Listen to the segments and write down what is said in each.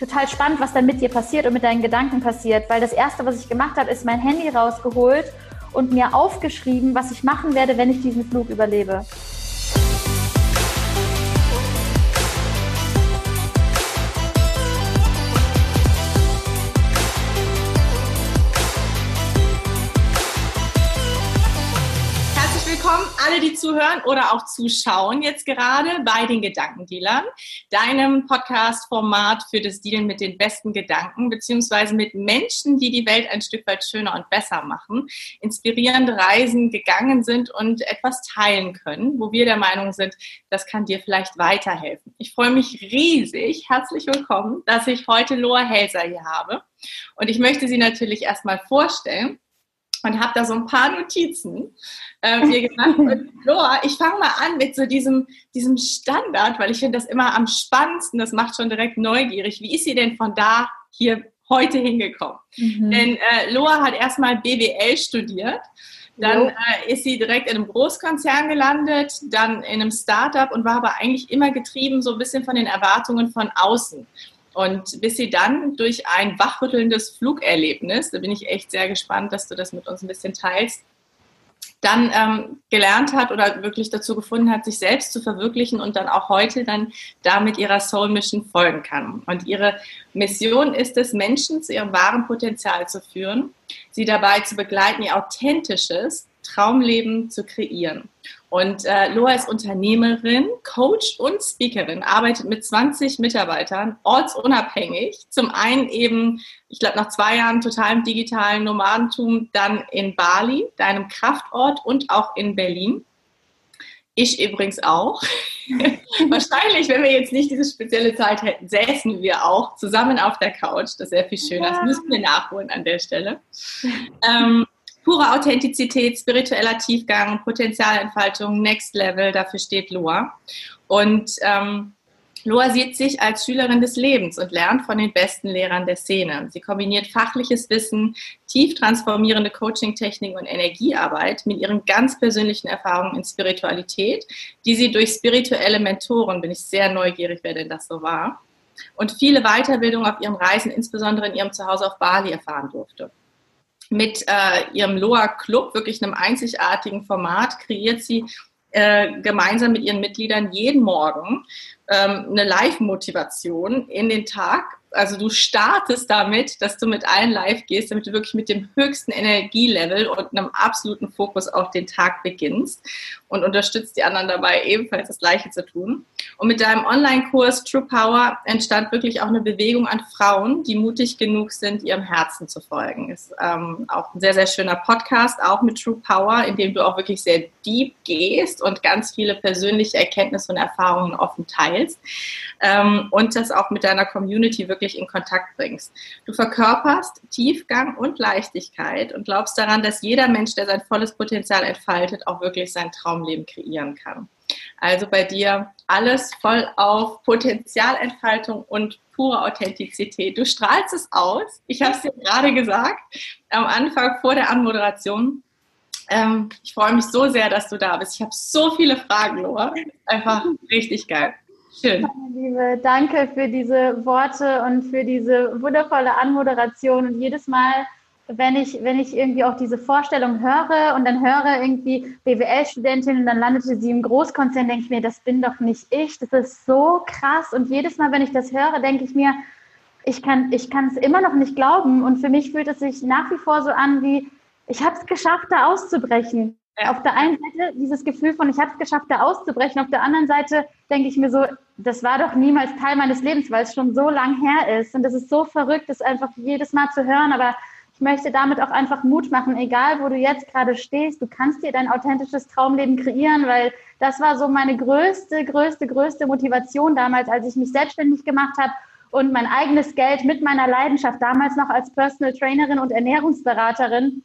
total spannend, was dann mit dir passiert und mit deinen Gedanken passiert, weil das erste, was ich gemacht habe, ist mein Handy rausgeholt und mir aufgeschrieben, was ich machen werde, wenn ich diesen Flug überlebe. Alle, die zuhören oder auch zuschauen jetzt gerade bei den Gedankendealern, deinem Podcast-Format für das Dealen mit den besten Gedanken, beziehungsweise mit Menschen, die die Welt ein Stück weit schöner und besser machen, inspirierende Reisen gegangen sind und etwas teilen können, wo wir der Meinung sind, das kann dir vielleicht weiterhelfen. Ich freue mich riesig, herzlich willkommen, dass ich heute Loa Helser hier habe. Und ich möchte sie natürlich erstmal vorstellen und habe da so ein paar Notizen äh, mir gemacht. Und Loa, ich fange mal an mit so diesem, diesem Standard, weil ich finde das immer am spannendsten, das macht schon direkt neugierig. Wie ist sie denn von da hier heute hingekommen? Mhm. Denn äh, Loa hat erstmal BWL studiert. Dann äh, ist sie direkt in einem Großkonzern gelandet, dann in einem Startup und war aber eigentlich immer getrieben so ein bisschen von den Erwartungen von außen. Und bis sie dann durch ein wachrüttelndes Flugerlebnis, da bin ich echt sehr gespannt, dass du das mit uns ein bisschen teilst, dann ähm, gelernt hat oder wirklich dazu gefunden hat, sich selbst zu verwirklichen und dann auch heute dann damit ihrer Soul Mission folgen kann. Und ihre Mission ist es, Menschen zu ihrem wahren Potenzial zu führen, sie dabei zu begleiten, ihr authentisches Traumleben zu kreieren. Und äh, Loa ist Unternehmerin, Coach und Speakerin, arbeitet mit 20 Mitarbeitern, ortsunabhängig. Zum einen eben, ich glaube, nach zwei Jahren totalem digitalen Nomadentum, dann in Bali, deinem Kraftort und auch in Berlin. Ich übrigens auch. Wahrscheinlich, wenn wir jetzt nicht diese spezielle Zeit hätten, säßen wir auch zusammen auf der Couch. Das wäre viel schöner. Ja. Das müssen wir nachholen an der Stelle. Ähm, pure Authentizität, spiritueller Tiefgang, Potenzialentfaltung, Next Level, dafür steht Loa. Und ähm, Loa sieht sich als Schülerin des Lebens und lernt von den besten Lehrern der Szene. Sie kombiniert fachliches Wissen, tief transformierende Coaching-Techniken und Energiearbeit mit ihren ganz persönlichen Erfahrungen in Spiritualität, die sie durch spirituelle Mentoren, bin ich sehr neugierig, wer denn das so war, und viele Weiterbildungen auf ihren Reisen, insbesondere in ihrem Zuhause auf Bali, erfahren durfte mit äh, ihrem Loa Club, wirklich einem einzigartigen Format, kreiert sie äh, gemeinsam mit ihren Mitgliedern jeden Morgen ähm, eine Live-Motivation in den Tag. Also du startest damit, dass du mit allen live gehst, damit du wirklich mit dem höchsten Energielevel und einem absoluten Fokus auf den Tag beginnst und unterstützt die anderen dabei, ebenfalls das Gleiche zu tun. Und mit deinem Online-Kurs True Power entstand wirklich auch eine Bewegung an Frauen, die mutig genug sind, ihrem Herzen zu folgen. Ist ähm, auch ein sehr, sehr schöner Podcast, auch mit True Power, in dem du auch wirklich sehr deep gehst und ganz viele persönliche Erkenntnisse und Erfahrungen offen teilst. Ähm, und das auch mit deiner Community wirklich in Kontakt bringst. Du verkörperst Tiefgang und Leichtigkeit und glaubst daran, dass jeder Mensch, der sein volles Potenzial entfaltet, auch wirklich sein Traumleben kreieren kann. Also bei dir alles voll auf Potenzialentfaltung und pure Authentizität. Du strahlst es aus. Ich habe es dir gerade gesagt, am Anfang vor der Anmoderation. Ähm, ich freue mich so sehr, dass du da bist. Ich habe so viele Fragen, Laura. Einfach richtig geil. Schön. Meine Liebe, danke für diese Worte und für diese wundervolle Anmoderation. Und jedes Mal, wenn ich, wenn ich irgendwie auch diese Vorstellung höre und dann höre irgendwie BWL-Studentin und dann landete sie im Großkonzern, denke ich mir, das bin doch nicht ich. Das ist so krass. Und jedes Mal, wenn ich das höre, denke ich mir, ich kann ich es immer noch nicht glauben. Und für mich fühlt es sich nach wie vor so an, wie ich habe es geschafft, da auszubrechen. Auf der einen Seite dieses Gefühl von, ich habe es geschafft, da auszubrechen. Auf der anderen Seite denke ich mir so, das war doch niemals Teil meines Lebens, weil es schon so lang her ist. Und das ist so verrückt, das einfach jedes Mal zu hören. Aber ich möchte damit auch einfach Mut machen, egal wo du jetzt gerade stehst, du kannst dir dein authentisches Traumleben kreieren, weil das war so meine größte, größte, größte Motivation damals, als ich mich selbstständig gemacht habe und mein eigenes Geld mit meiner Leidenschaft damals noch als Personal Trainerin und Ernährungsberaterin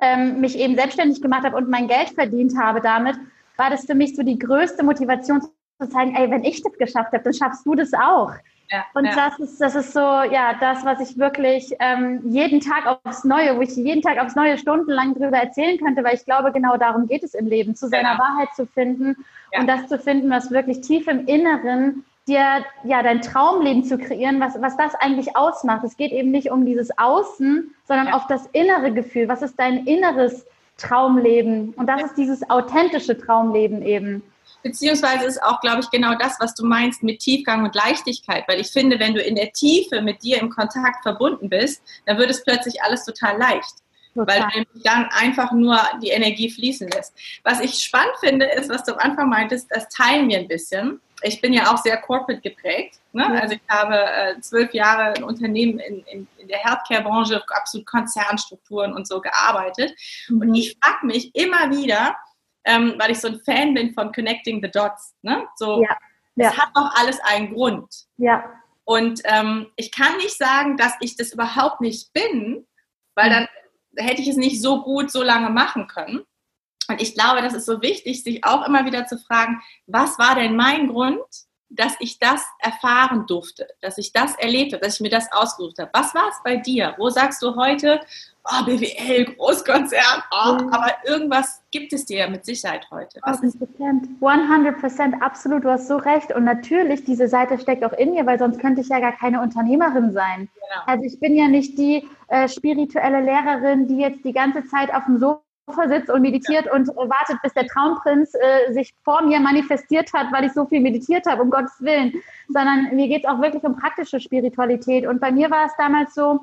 ähm, mich eben selbstständig gemacht habe und mein Geld verdient habe damit, war das für mich so die größte Motivation zu zeigen, ey, wenn ich das geschafft habe, dann schaffst du das auch. Ja, und ja. das ist das ist so ja das, was ich wirklich ähm, jeden Tag aufs Neue, wo ich jeden Tag aufs Neue stundenlang drüber erzählen könnte, weil ich glaube, genau darum geht es im Leben, zu seiner ja. Wahrheit zu finden und das zu finden, was wirklich tief im Inneren dir ja dein Traumleben zu kreieren, was, was das eigentlich ausmacht. Es geht eben nicht um dieses Außen, sondern ja. auf das innere Gefühl. Was ist dein inneres Traumleben? Und das ja. ist dieses authentische Traumleben eben. Beziehungsweise ist auch, glaube ich, genau das, was du meinst mit Tiefgang und Leichtigkeit. Weil ich finde, wenn du in der Tiefe mit dir im Kontakt verbunden bist, dann wird es plötzlich alles total leicht. Total. Weil du dann einfach nur die Energie fließen lässt. Was ich spannend finde, ist, was du am Anfang meintest, das teilen wir ein bisschen ich bin ja auch sehr corporate geprägt. Ne? Mhm. Also ich habe äh, zwölf Jahre ein Unternehmen in, in, in der Healthcare-Branche, absolut Konzernstrukturen und so gearbeitet. Mhm. Und ich frage mich immer wieder, ähm, weil ich so ein Fan bin von Connecting the Dots. Ne? So, ja. Ja. Es hat doch alles einen Grund. Ja. Und ähm, ich kann nicht sagen, dass ich das überhaupt nicht bin, weil dann hätte ich es nicht so gut so lange machen können. Und ich glaube, das ist so wichtig, sich auch immer wieder zu fragen, was war denn mein Grund, dass ich das erfahren durfte, dass ich das erlebt habe, dass ich mir das ausgesucht habe. Was war es bei dir? Wo sagst du heute, oh, BWL, Großkonzern, oh, mhm. aber irgendwas gibt es dir ja mit Sicherheit heute. Was 100 100 absolut, du hast so recht. Und natürlich, diese Seite steckt auch in mir, weil sonst könnte ich ja gar keine Unternehmerin sein. Genau. Also ich bin ja nicht die äh, spirituelle Lehrerin, die jetzt die ganze Zeit auf dem Sofa sitzt und meditiert und wartet, bis der Traumprinz äh, sich vor mir manifestiert hat, weil ich so viel meditiert habe, um Gottes Willen. Sondern mir geht es auch wirklich um praktische Spiritualität. Und bei mir war es damals so,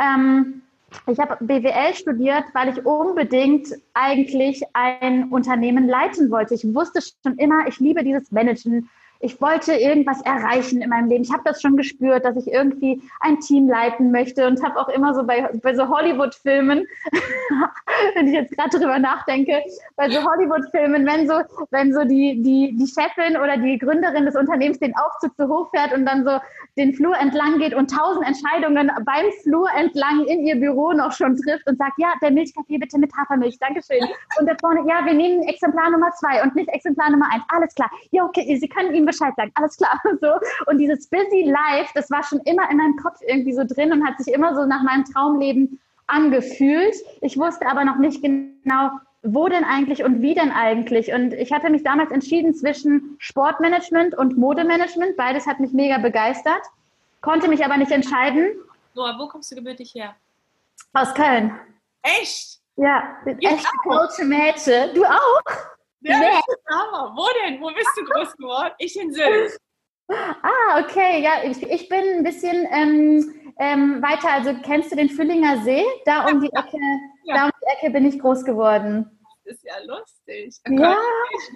ähm, ich habe BWL studiert, weil ich unbedingt eigentlich ein Unternehmen leiten wollte. Ich wusste schon immer, ich liebe dieses Managen ich wollte irgendwas erreichen in meinem Leben. Ich habe das schon gespürt, dass ich irgendwie ein Team leiten möchte und habe auch immer so bei, bei so Hollywood-Filmen, wenn ich jetzt gerade drüber nachdenke, bei so Hollywood-Filmen, wenn so, wenn so die, die, die Chefin oder die Gründerin des Unternehmens den Aufzug zu hoch fährt und dann so den Flur entlang geht und tausend Entscheidungen beim Flur entlang in ihr Büro noch schon trifft und sagt, ja, der Milchkaffee bitte mit Hafermilch, Dankeschön. Und da vorne, ja, wir nehmen Exemplar Nummer zwei und nicht Exemplar Nummer eins. Alles klar. Ja, okay, Sie können ihm Bescheid sagen. Alles klar. So. Und dieses Busy Life, das war schon immer in meinem Kopf irgendwie so drin und hat sich immer so nach meinem Traumleben angefühlt. Ich wusste aber noch nicht genau, wo denn eigentlich und wie denn eigentlich? Und ich hatte mich damals entschieden zwischen Sportmanagement und Modemanagement. Beides hat mich mega begeistert, konnte mich aber nicht entscheiden. Noah, wo kommst du gebürtig her? Aus Köln. Echt? Ja, echt deutsche Mädchen. Du auch? Ja, nee. Wo denn? Wo bist du groß geworden? Ich in Sylt. Ah, okay. Ja, ich, ich bin ein bisschen ähm, ähm, weiter. Also kennst du den Füllinger See? Da um die Ecke, ja. da um die Ecke bin ich groß geworden. Das ist ja lustig. Ja.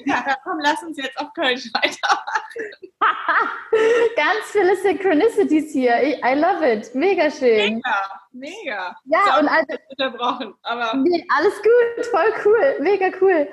ja. Komm, lass uns jetzt auf Köln weitermachen. Ganz viele Synchronicities hier. I love it. Mega schön. Mega, mega. Ja, so, und also. Unterbrochen, aber. Nee, alles gut. Voll cool. Mega cool.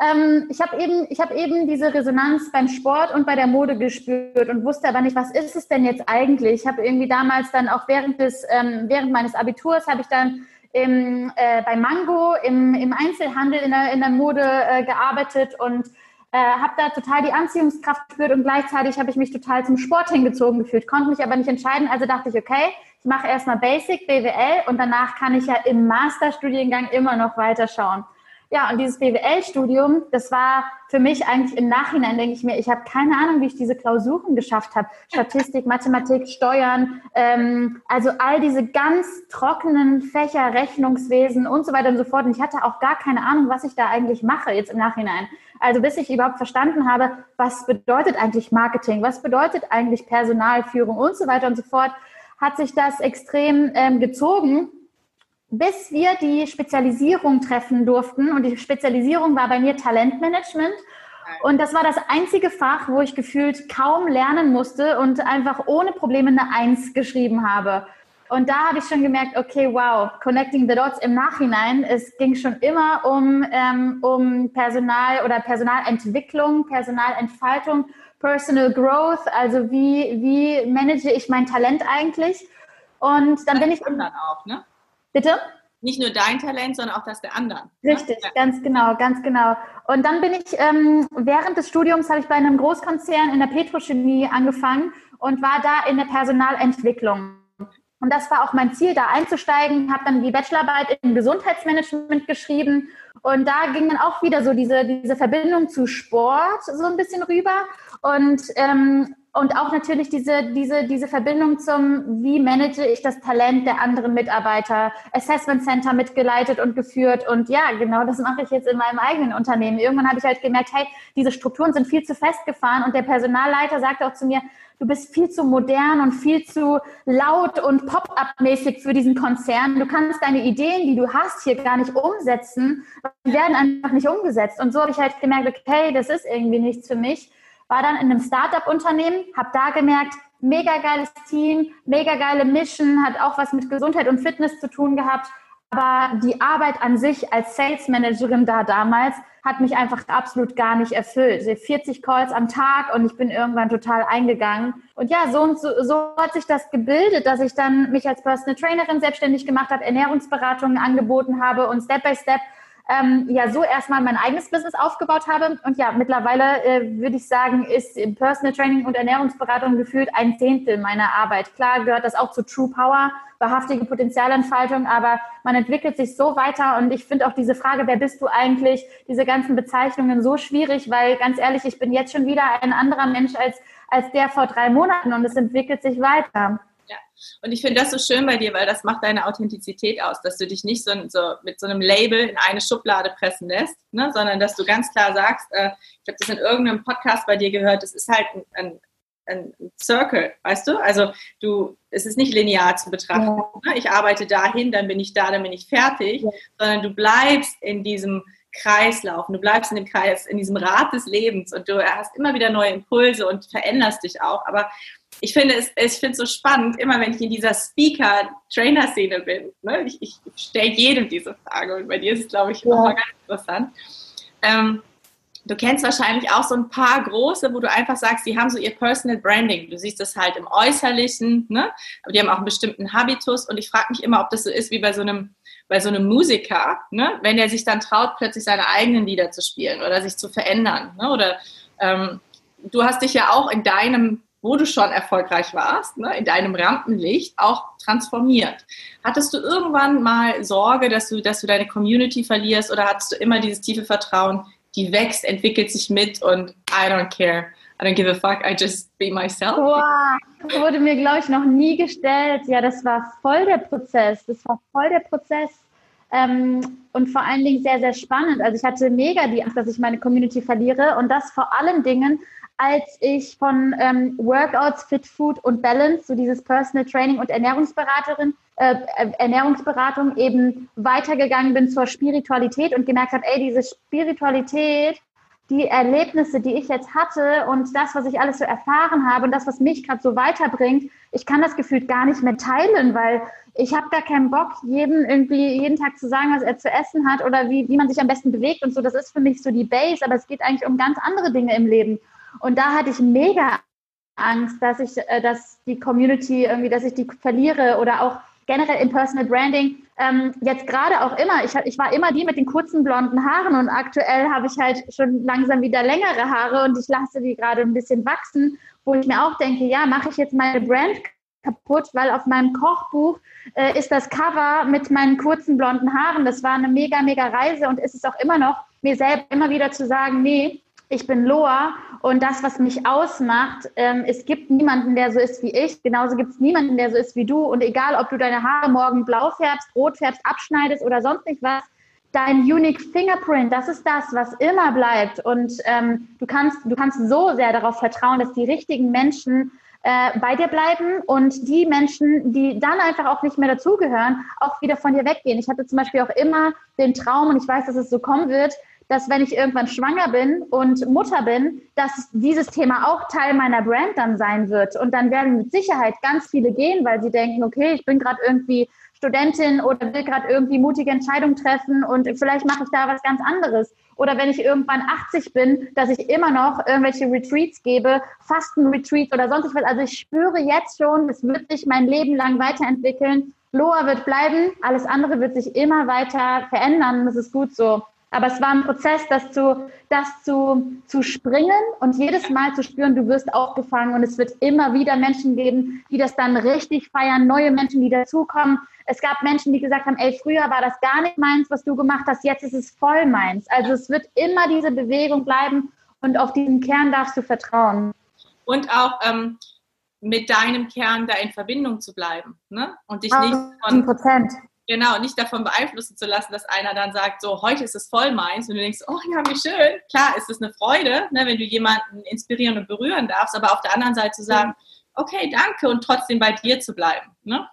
Ähm, ich habe eben, hab eben diese Resonanz beim Sport und bei der Mode gespürt und wusste aber nicht, was ist es denn jetzt eigentlich? Ich habe irgendwie damals dann auch während, des, ähm, während meines Abiturs habe ich dann im, äh, bei Mango im, im Einzelhandel in der, in der Mode äh, gearbeitet und äh, habe da total die Anziehungskraft gespürt und gleichzeitig habe ich mich total zum Sport hingezogen gefühlt, konnte mich aber nicht entscheiden. Also dachte ich, okay, ich mache erstmal Basic, BWL und danach kann ich ja im Masterstudiengang immer noch weiterschauen. Ja, und dieses BWL-Studium, das war für mich eigentlich im Nachhinein, denke ich mir, ich habe keine Ahnung, wie ich diese Klausuren geschafft habe. Statistik, Mathematik, Steuern, ähm, also all diese ganz trockenen Fächer, Rechnungswesen und so weiter und so fort. Und ich hatte auch gar keine Ahnung, was ich da eigentlich mache jetzt im Nachhinein. Also bis ich überhaupt verstanden habe, was bedeutet eigentlich Marketing, was bedeutet eigentlich Personalführung und so weiter und so fort, hat sich das extrem ähm, gezogen bis wir die Spezialisierung treffen durften. Und die Spezialisierung war bei mir Talentmanagement. Und das war das einzige Fach, wo ich gefühlt kaum lernen musste und einfach ohne Probleme eine Eins geschrieben habe. Und da habe ich schon gemerkt, okay, wow, connecting the dots im Nachhinein. Es ging schon immer um, ähm, um Personal oder Personalentwicklung, Personalentfaltung, Personal Growth. Also wie, wie manage ich mein Talent eigentlich? Und dann bin ich. Dann auch, ne? Bitte? Nicht nur dein Talent, sondern auch das der anderen. Ne? Richtig, ja. ganz genau, ganz genau. Und dann bin ich, ähm, während des Studiums habe ich bei einem Großkonzern in der Petrochemie angefangen und war da in der Personalentwicklung. Und das war auch mein Ziel, da einzusteigen. Habe dann die Bachelorarbeit im Gesundheitsmanagement geschrieben. Und da ging dann auch wieder so diese, diese Verbindung zu Sport so ein bisschen rüber. Und ähm, und auch natürlich diese, diese, diese Verbindung zum, wie manage ich das Talent der anderen Mitarbeiter, Assessment Center mitgeleitet und geführt. Und ja, genau das mache ich jetzt in meinem eigenen Unternehmen. Irgendwann habe ich halt gemerkt, hey, diese Strukturen sind viel zu festgefahren. Und der Personalleiter sagte auch zu mir, du bist viel zu modern und viel zu laut und pop-up-mäßig für diesen Konzern. Du kannst deine Ideen, die du hast, hier gar nicht umsetzen. Die werden einfach nicht umgesetzt. Und so habe ich halt gemerkt, okay, das ist irgendwie nichts für mich war dann in einem Startup-Unternehmen, habe da gemerkt, mega geiles Team, mega geile Mission, hat auch was mit Gesundheit und Fitness zu tun gehabt. Aber die Arbeit an sich als Sales Managerin da damals hat mich einfach absolut gar nicht erfüllt. 40 Calls am Tag und ich bin irgendwann total eingegangen. Und ja, so und so, so hat sich das gebildet, dass ich dann mich als Personal Trainerin selbstständig gemacht habe, Ernährungsberatungen angeboten habe und Step by Step ähm, ja so erstmal mein eigenes Business aufgebaut habe. Und ja, mittlerweile äh, würde ich sagen, ist Personal Training und Ernährungsberatung gefühlt ein Zehntel meiner Arbeit. Klar gehört das auch zu True Power, wahrhaftige Potenzialentfaltung, aber man entwickelt sich so weiter und ich finde auch diese Frage, wer bist du eigentlich, diese ganzen Bezeichnungen so schwierig, weil ganz ehrlich, ich bin jetzt schon wieder ein anderer Mensch als, als der vor drei Monaten und es entwickelt sich weiter. Und ich finde das so schön bei dir, weil das macht deine Authentizität aus, dass du dich nicht so, so mit so einem Label in eine Schublade pressen lässt, ne, sondern dass du ganz klar sagst, äh, ich habe das in irgendeinem Podcast bei dir gehört, das ist halt ein, ein, ein Circle, weißt du? Also du, es ist nicht linear zu betrachten. Ja. Ne? Ich arbeite dahin, dann bin ich da, dann bin ich fertig, ja. sondern du bleibst in diesem Kreislauf, du bleibst in dem Kreis, in diesem Rad des Lebens und du hast immer wieder neue Impulse und veränderst dich auch. Aber ich finde es, ich finde es so spannend, immer wenn ich in dieser Speaker-Trainer-Szene bin. Ne? Ich, ich stelle jedem diese Frage und bei dir ist es, glaube ich, ja. nochmal ganz interessant. Ähm, du kennst wahrscheinlich auch so ein paar große, wo du einfach sagst, die haben so ihr Personal Branding. Du siehst das halt im Äußerlichen, ne? aber die haben auch einen bestimmten Habitus und ich frage mich immer, ob das so ist wie bei so einem bei so einem Musiker, ne? wenn er sich dann traut, plötzlich seine eigenen Lieder zu spielen oder sich zu verändern. Ne? Oder ähm, du hast dich ja auch in deinem wo du schon erfolgreich warst, ne, in deinem Rampenlicht auch transformiert. Hattest du irgendwann mal Sorge, dass du, dass du deine Community verlierst oder hattest du immer dieses tiefe Vertrauen, die wächst, entwickelt sich mit und I don't care. I don't give a fuck, I just be myself. Wow, das wurde mir, glaube ich, noch nie gestellt. Ja, das war voll der Prozess. Das war voll der Prozess. Ähm, und vor allen Dingen sehr, sehr spannend. Also ich hatte mega die Angst, dass ich meine Community verliere und das vor allen Dingen, als ich von ähm, Workouts, Fit Food und Balance, so dieses Personal Training und Ernährungsberaterin, äh, Ernährungsberatung eben weitergegangen bin zur Spiritualität und gemerkt habe, ey, diese Spiritualität, die Erlebnisse, die ich jetzt hatte und das, was ich alles so erfahren habe und das, was mich gerade so weiterbringt, ich kann das gefühlt gar nicht mehr teilen, weil ich habe gar keinen Bock, jedem irgendwie jeden Tag zu sagen, was er zu essen hat oder wie, wie man sich am besten bewegt und so. Das ist für mich so die Base, aber es geht eigentlich um ganz andere Dinge im Leben. Und da hatte ich mega Angst, dass ich, äh, dass die Community irgendwie, dass ich die verliere oder auch generell im Personal Branding. Ähm, jetzt gerade auch immer, ich, ich war immer die mit den kurzen blonden Haaren und aktuell habe ich halt schon langsam wieder längere Haare und ich lasse die gerade ein bisschen wachsen, wo ich mir auch denke, ja, mache ich jetzt meine Brand kaputt, weil auf meinem Kochbuch äh, ist das Cover mit meinen kurzen blonden Haaren. Das war eine mega, mega Reise und ist es auch immer noch, mir selbst immer wieder zu sagen, nee, ich bin Loa und das, was mich ausmacht, ähm, es gibt niemanden, der so ist wie ich. Genauso gibt es niemanden, der so ist wie du. Und egal, ob du deine Haare morgen blau färbst, rot färbst, abschneidest oder sonst nicht was, dein Unique Fingerprint, das ist das, was immer bleibt. Und ähm, du, kannst, du kannst so sehr darauf vertrauen, dass die richtigen Menschen äh, bei dir bleiben und die Menschen, die dann einfach auch nicht mehr dazugehören, auch wieder von dir weggehen. Ich hatte zum Beispiel auch immer den Traum, und ich weiß, dass es so kommen wird, dass wenn ich irgendwann schwanger bin und Mutter bin, dass dieses Thema auch Teil meiner Brand dann sein wird. Und dann werden mit Sicherheit ganz viele gehen, weil sie denken, okay, ich bin gerade irgendwie Studentin oder will gerade irgendwie mutige Entscheidungen treffen und vielleicht mache ich da was ganz anderes. Oder wenn ich irgendwann 80 bin, dass ich immer noch irgendwelche Retreats gebe, Fasten-Retreats oder sonst was. Also ich spüre jetzt schon, es wird sich mein Leben lang weiterentwickeln. Loa wird bleiben, alles andere wird sich immer weiter verändern. Das ist gut so. Aber es war ein Prozess, das zu, das zu, zu springen und jedes Mal zu spüren, du wirst aufgefangen und es wird immer wieder Menschen geben, die das dann richtig feiern, neue Menschen, die dazukommen. Es gab Menschen, die gesagt haben, ey, früher war das gar nicht meins, was du gemacht hast, jetzt ist es voll meins. Also es wird immer diese Bewegung bleiben und auf diesen Kern darfst du vertrauen. und auch ähm, mit deinem Kern da in Verbindung zu bleiben ne? und dich nicht von, Prozent. Genau nicht davon beeinflussen zu lassen, dass einer dann sagt, so heute ist es voll meins und du denkst, oh ja, wie schön. Klar, ist es eine Freude, ne, wenn du jemanden inspirieren und berühren darfst, aber auf der anderen Seite zu sagen, okay, danke und trotzdem bei dir zu bleiben. Ne?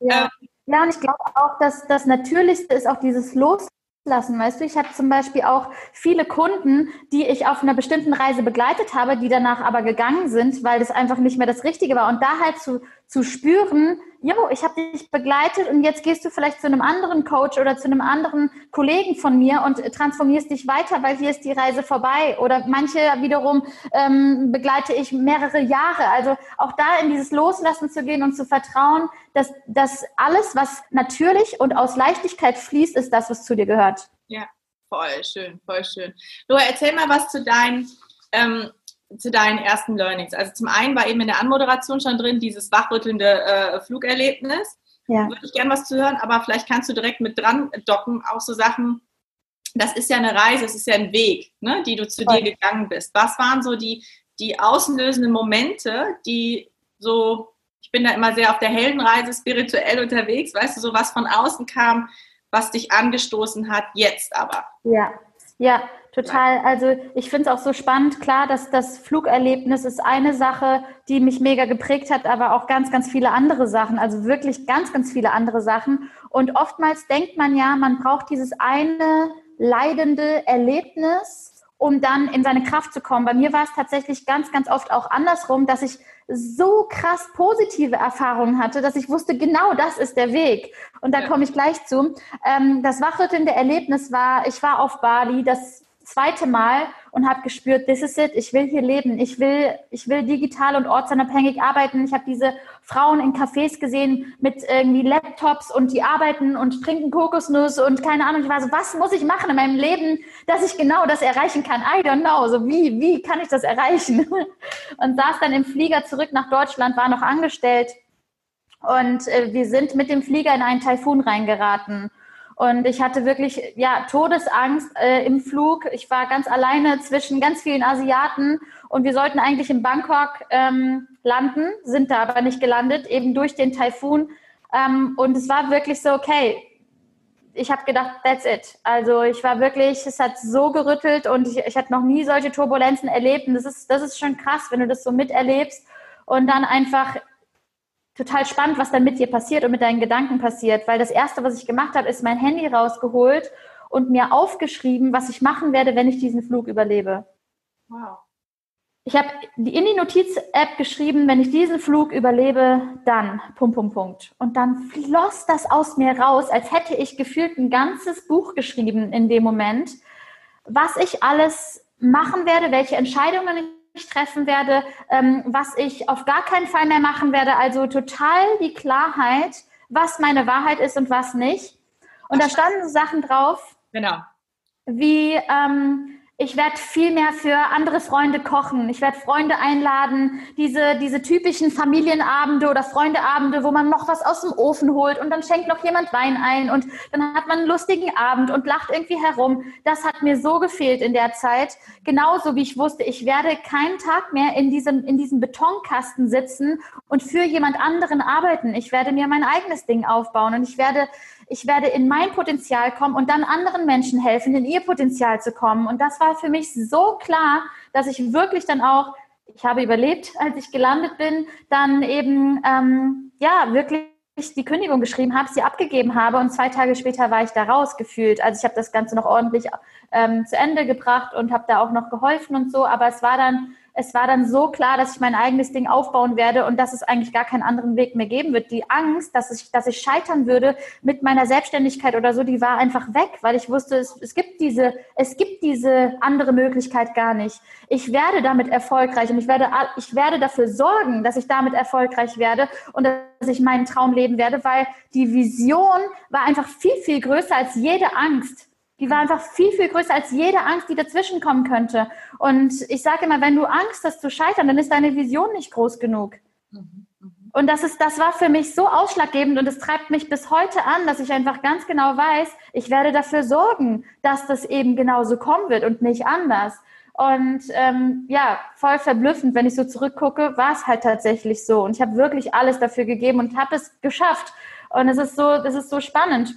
Ja. Ähm, ja, und ich glaube auch, dass das Natürlichste ist auch dieses Los lassen. Weißt du, ich habe zum Beispiel auch viele Kunden, die ich auf einer bestimmten Reise begleitet habe, die danach aber gegangen sind, weil das einfach nicht mehr das Richtige war. Und da halt zu, zu spüren, jo, ich habe dich begleitet und jetzt gehst du vielleicht zu einem anderen Coach oder zu einem anderen Kollegen von mir und transformierst dich weiter, weil hier ist die Reise vorbei. Oder manche wiederum ähm, begleite ich mehrere Jahre. Also auch da in dieses Loslassen zu gehen und zu vertrauen, dass, dass alles, was natürlich und aus Leichtigkeit fließt, ist das, was zu dir gehört. Ja, voll schön, voll schön. Noah, erzähl mal was zu deinen ähm, zu deinen ersten Learnings? Also zum einen war eben in der Anmoderation schon drin dieses wachrüttelnde äh, Flugerlebnis. Ja. Würde ich gerne was zu hören, aber vielleicht kannst du direkt mit dran docken, auch so Sachen, das ist ja eine Reise, es ist ja ein Weg, ne, die du zu Voll. dir gegangen bist. Was waren so die, die auslösenden Momente, die so, ich bin da immer sehr auf der Heldenreise spirituell unterwegs, weißt du, so was von außen kam, was dich angestoßen hat, jetzt aber. Ja, ja, total. Also ich finde es auch so spannend. Klar, dass das Flugerlebnis ist eine Sache, die mich mega geprägt hat, aber auch ganz, ganz viele andere Sachen. Also wirklich ganz, ganz viele andere Sachen. Und oftmals denkt man ja, man braucht dieses eine leidende Erlebnis, um dann in seine Kraft zu kommen. Bei mir war es tatsächlich ganz, ganz oft auch andersrum, dass ich so krass positive Erfahrungen hatte, dass ich wusste, genau das ist der Weg. Und da ja. komme ich gleich zu. Ähm, das wachrüttelnde Erlebnis war, ich war auf Bali das zweite Mal und habe gespürt, this is it, ich will hier leben, ich will, ich will digital und ortsunabhängig arbeiten. Ich habe diese Frauen in Cafés gesehen mit irgendwie Laptops und die arbeiten und trinken Kokosnuss und keine Ahnung. Ich war so, was muss ich machen in meinem Leben, dass ich genau das erreichen kann? I don't know. So wie, wie kann ich das erreichen? Und saß dann im Flieger zurück nach Deutschland, war noch angestellt und äh, wir sind mit dem Flieger in einen Taifun reingeraten. Und ich hatte wirklich ja Todesangst äh, im Flug. Ich war ganz alleine zwischen ganz vielen Asiaten und wir sollten eigentlich in Bangkok ähm, landen, sind da aber nicht gelandet, eben durch den Taifun. Ähm, und es war wirklich so, okay, ich habe gedacht, that's it. Also ich war wirklich, es hat so gerüttelt und ich, ich hatte noch nie solche Turbulenzen erlebt. Und das ist, das ist schon krass, wenn du das so miterlebst und dann einfach total spannend, was dann mit dir passiert und mit deinen Gedanken passiert, weil das erste, was ich gemacht habe, ist mein Handy rausgeholt und mir aufgeschrieben, was ich machen werde, wenn ich diesen Flug überlebe. Wow. Ich habe in die Notiz-App geschrieben, wenn ich diesen Flug überlebe, dann Punkt, Punkt, Punkt. Und dann floss das aus mir raus, als hätte ich gefühlt ein ganzes Buch geschrieben in dem Moment, was ich alles machen werde, welche Entscheidungen ich treffen werde, ähm, was ich auf gar keinen Fall mehr machen werde. Also total die Klarheit, was meine Wahrheit ist und was nicht. Und da standen Sachen drauf. Genau. Wie ähm, ich werde viel mehr für andere Freunde kochen. Ich werde Freunde einladen, diese, diese typischen Familienabende oder Freundeabende, wo man noch was aus dem Ofen holt und dann schenkt noch jemand Wein ein und dann hat man einen lustigen Abend und lacht irgendwie herum. Das hat mir so gefehlt in der Zeit. Genauso wie ich wusste, ich werde keinen Tag mehr in diesem, in diesem Betonkasten sitzen und für jemand anderen arbeiten. Ich werde mir mein eigenes Ding aufbauen und ich werde ich werde in mein Potenzial kommen und dann anderen Menschen helfen, in ihr Potenzial zu kommen. Und das war für mich so klar, dass ich wirklich dann auch, ich habe überlebt, als ich gelandet bin, dann eben, ähm, ja, wirklich die Kündigung geschrieben habe, sie abgegeben habe und zwei Tage später war ich da rausgefühlt. Also ich habe das Ganze noch ordentlich ähm, zu Ende gebracht und habe da auch noch geholfen und so, aber es war dann es war dann so klar, dass ich mein eigenes Ding aufbauen werde und dass es eigentlich gar keinen anderen Weg mehr geben wird. Die Angst, dass ich, dass ich scheitern würde mit meiner Selbstständigkeit oder so, die war einfach weg, weil ich wusste, es, es gibt diese, es gibt diese andere Möglichkeit gar nicht. Ich werde damit erfolgreich und ich werde, ich werde dafür sorgen, dass ich damit erfolgreich werde und dass ich meinen Traum leben werde, weil die Vision war einfach viel, viel größer als jede Angst. Die war einfach viel, viel größer als jede Angst, die dazwischen kommen könnte. Und ich sage immer, wenn du Angst hast zu scheitern, dann ist deine Vision nicht groß genug. Mhm, mhm. Und das ist, das war für mich so ausschlaggebend und es treibt mich bis heute an, dass ich einfach ganz genau weiß, ich werde dafür sorgen, dass das eben genauso kommen wird und nicht anders. Und ähm, ja, voll verblüffend, wenn ich so zurückgucke, war es halt tatsächlich so. Und ich habe wirklich alles dafür gegeben und habe es geschafft. Und es ist so, das ist so spannend.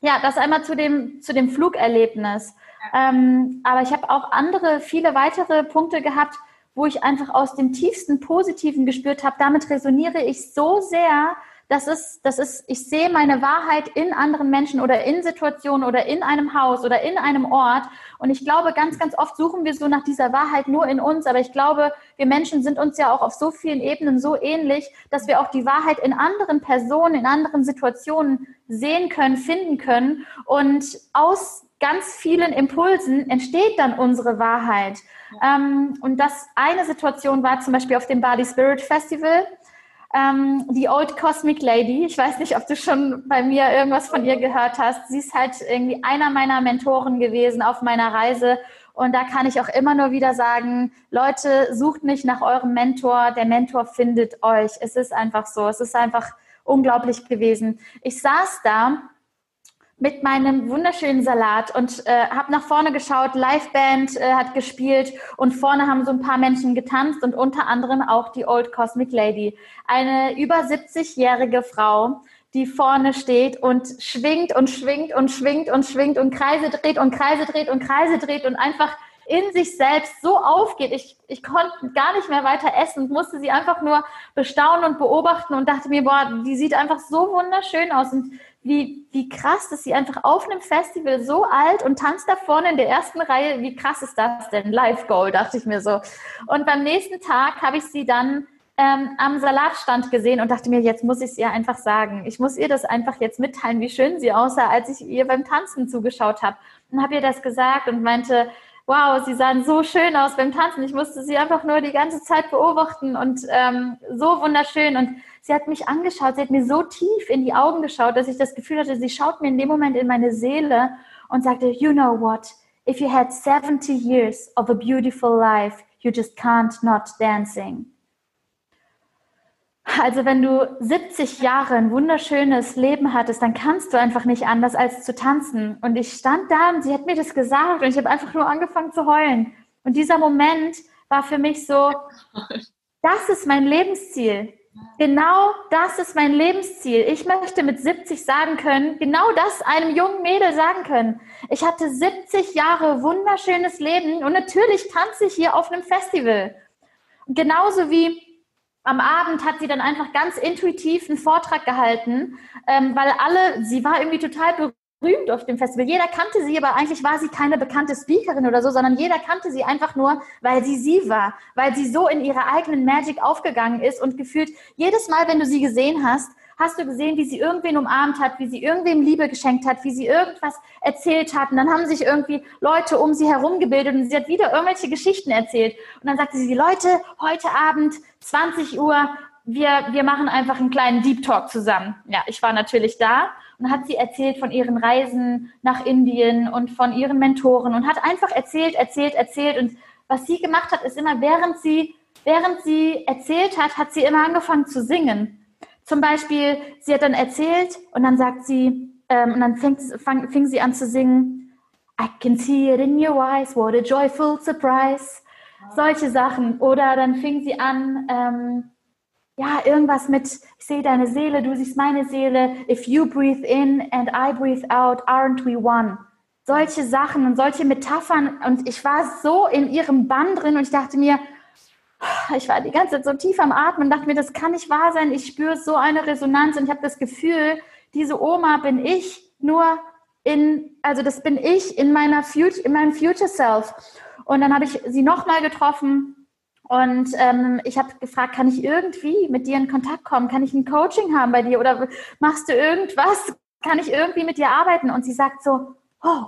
Ja, das einmal zu dem, zu dem Flugerlebnis. Ähm, aber ich habe auch andere, viele weitere Punkte gehabt, wo ich einfach aus dem tiefsten Positiven gespürt habe, damit resoniere ich so sehr, das ist, das ist, ich sehe meine Wahrheit in anderen Menschen oder in Situationen oder in einem Haus oder in einem Ort. Und ich glaube, ganz, ganz oft suchen wir so nach dieser Wahrheit nur in uns. Aber ich glaube, wir Menschen sind uns ja auch auf so vielen Ebenen so ähnlich, dass wir auch die Wahrheit in anderen Personen, in anderen Situationen sehen können, finden können. Und aus ganz vielen Impulsen entsteht dann unsere Wahrheit. Ja. Ähm, und das eine Situation war zum Beispiel auf dem Bali Spirit Festival ähm, die Old Cosmic Lady. Ich weiß nicht, ob du schon bei mir irgendwas von ihr gehört hast. Sie ist halt irgendwie einer meiner Mentoren gewesen auf meiner Reise. Und da kann ich auch immer nur wieder sagen, Leute, sucht nicht nach eurem Mentor. Der Mentor findet euch. Es ist einfach so. Es ist einfach unglaublich gewesen. Ich saß da mit meinem wunderschönen Salat und äh, habe nach vorne geschaut. Liveband äh, hat gespielt und vorne haben so ein paar Menschen getanzt und unter anderem auch die Old Cosmic Lady, eine über 70-jährige Frau, die vorne steht und schwingt und schwingt und schwingt und schwingt und Kreise dreht und Kreise dreht und Kreise dreht und einfach in sich selbst so aufgeht. Ich, ich konnte gar nicht mehr weiter essen und musste sie einfach nur bestaunen und beobachten und dachte mir, boah, die sieht einfach so wunderschön aus. Und wie, wie krass, dass sie einfach auf einem Festival so alt und tanzt da vorne in der ersten Reihe. Wie krass ist das denn? Live Goal, dachte ich mir so. Und beim nächsten Tag habe ich sie dann ähm, am Salatstand gesehen und dachte mir, jetzt muss ich es ihr einfach sagen. Ich muss ihr das einfach jetzt mitteilen, wie schön sie aussah, als ich ihr beim Tanzen zugeschaut habe. Und habe ihr das gesagt und meinte, wow, sie sahen so schön aus beim Tanzen. Ich musste sie einfach nur die ganze Zeit beobachten und ähm, so wunderschön. Und sie hat mich angeschaut, sie hat mir so tief in die Augen geschaut, dass ich das Gefühl hatte, sie schaut mir in dem Moment in meine Seele und sagte, you know what? If you had 70 years of a beautiful life, you just can't not dancing. Also wenn du 70 Jahre ein wunderschönes Leben hattest, dann kannst du einfach nicht anders als zu tanzen. Und ich stand da und sie hat mir das gesagt und ich habe einfach nur angefangen zu heulen. Und dieser Moment war für mich so, das ist mein Lebensziel. Genau das ist mein Lebensziel. Ich möchte mit 70 sagen können, genau das einem jungen Mädel sagen können. Ich hatte 70 Jahre wunderschönes Leben und natürlich tanze ich hier auf einem Festival. Genauso wie am Abend hat sie dann einfach ganz intuitiv einen Vortrag gehalten, ähm, weil alle, sie war irgendwie total berühmt auf dem Festival. Jeder kannte sie, aber eigentlich war sie keine bekannte Speakerin oder so, sondern jeder kannte sie einfach nur, weil sie sie war, weil sie so in ihrer eigenen Magic aufgegangen ist und gefühlt jedes Mal, wenn du sie gesehen hast, hast du gesehen, wie sie irgendwen umarmt hat, wie sie irgendwem Liebe geschenkt hat, wie sie irgendwas erzählt hat. Und dann haben sich irgendwie Leute um sie herum gebildet und sie hat wieder irgendwelche Geschichten erzählt. Und dann sagte sie, Leute, heute Abend, 20 Uhr, wir, wir machen einfach einen kleinen Deep Talk zusammen. Ja, ich war natürlich da und hat sie erzählt von ihren Reisen nach Indien und von ihren Mentoren und hat einfach erzählt, erzählt, erzählt. Und was sie gemacht hat, ist immer, während sie, während sie erzählt hat, hat sie immer angefangen zu singen. Zum Beispiel, sie hat dann erzählt und dann sagt sie, ähm, und dann fängt, fang, fing sie an zu singen, I can see it in your eyes, what a joyful surprise. Solche Sachen. Oder dann fing sie an, ähm, ja, irgendwas mit, ich sehe deine Seele, du siehst meine Seele. If you breathe in and I breathe out, aren't we one? Solche Sachen und solche Metaphern. Und ich war so in ihrem Bann drin und ich dachte mir, ich war die ganze Zeit so tief am Atmen und dachte mir, das kann nicht wahr sein. Ich spüre so eine Resonanz und ich habe das Gefühl, diese Oma bin ich nur in, also das bin ich in meiner Future, in meinem Future Self. Und dann habe ich sie nochmal getroffen und ähm, ich habe gefragt, kann ich irgendwie mit dir in Kontakt kommen? Kann ich ein Coaching haben bei dir oder machst du irgendwas? Kann ich irgendwie mit dir arbeiten? Und sie sagt so, oh,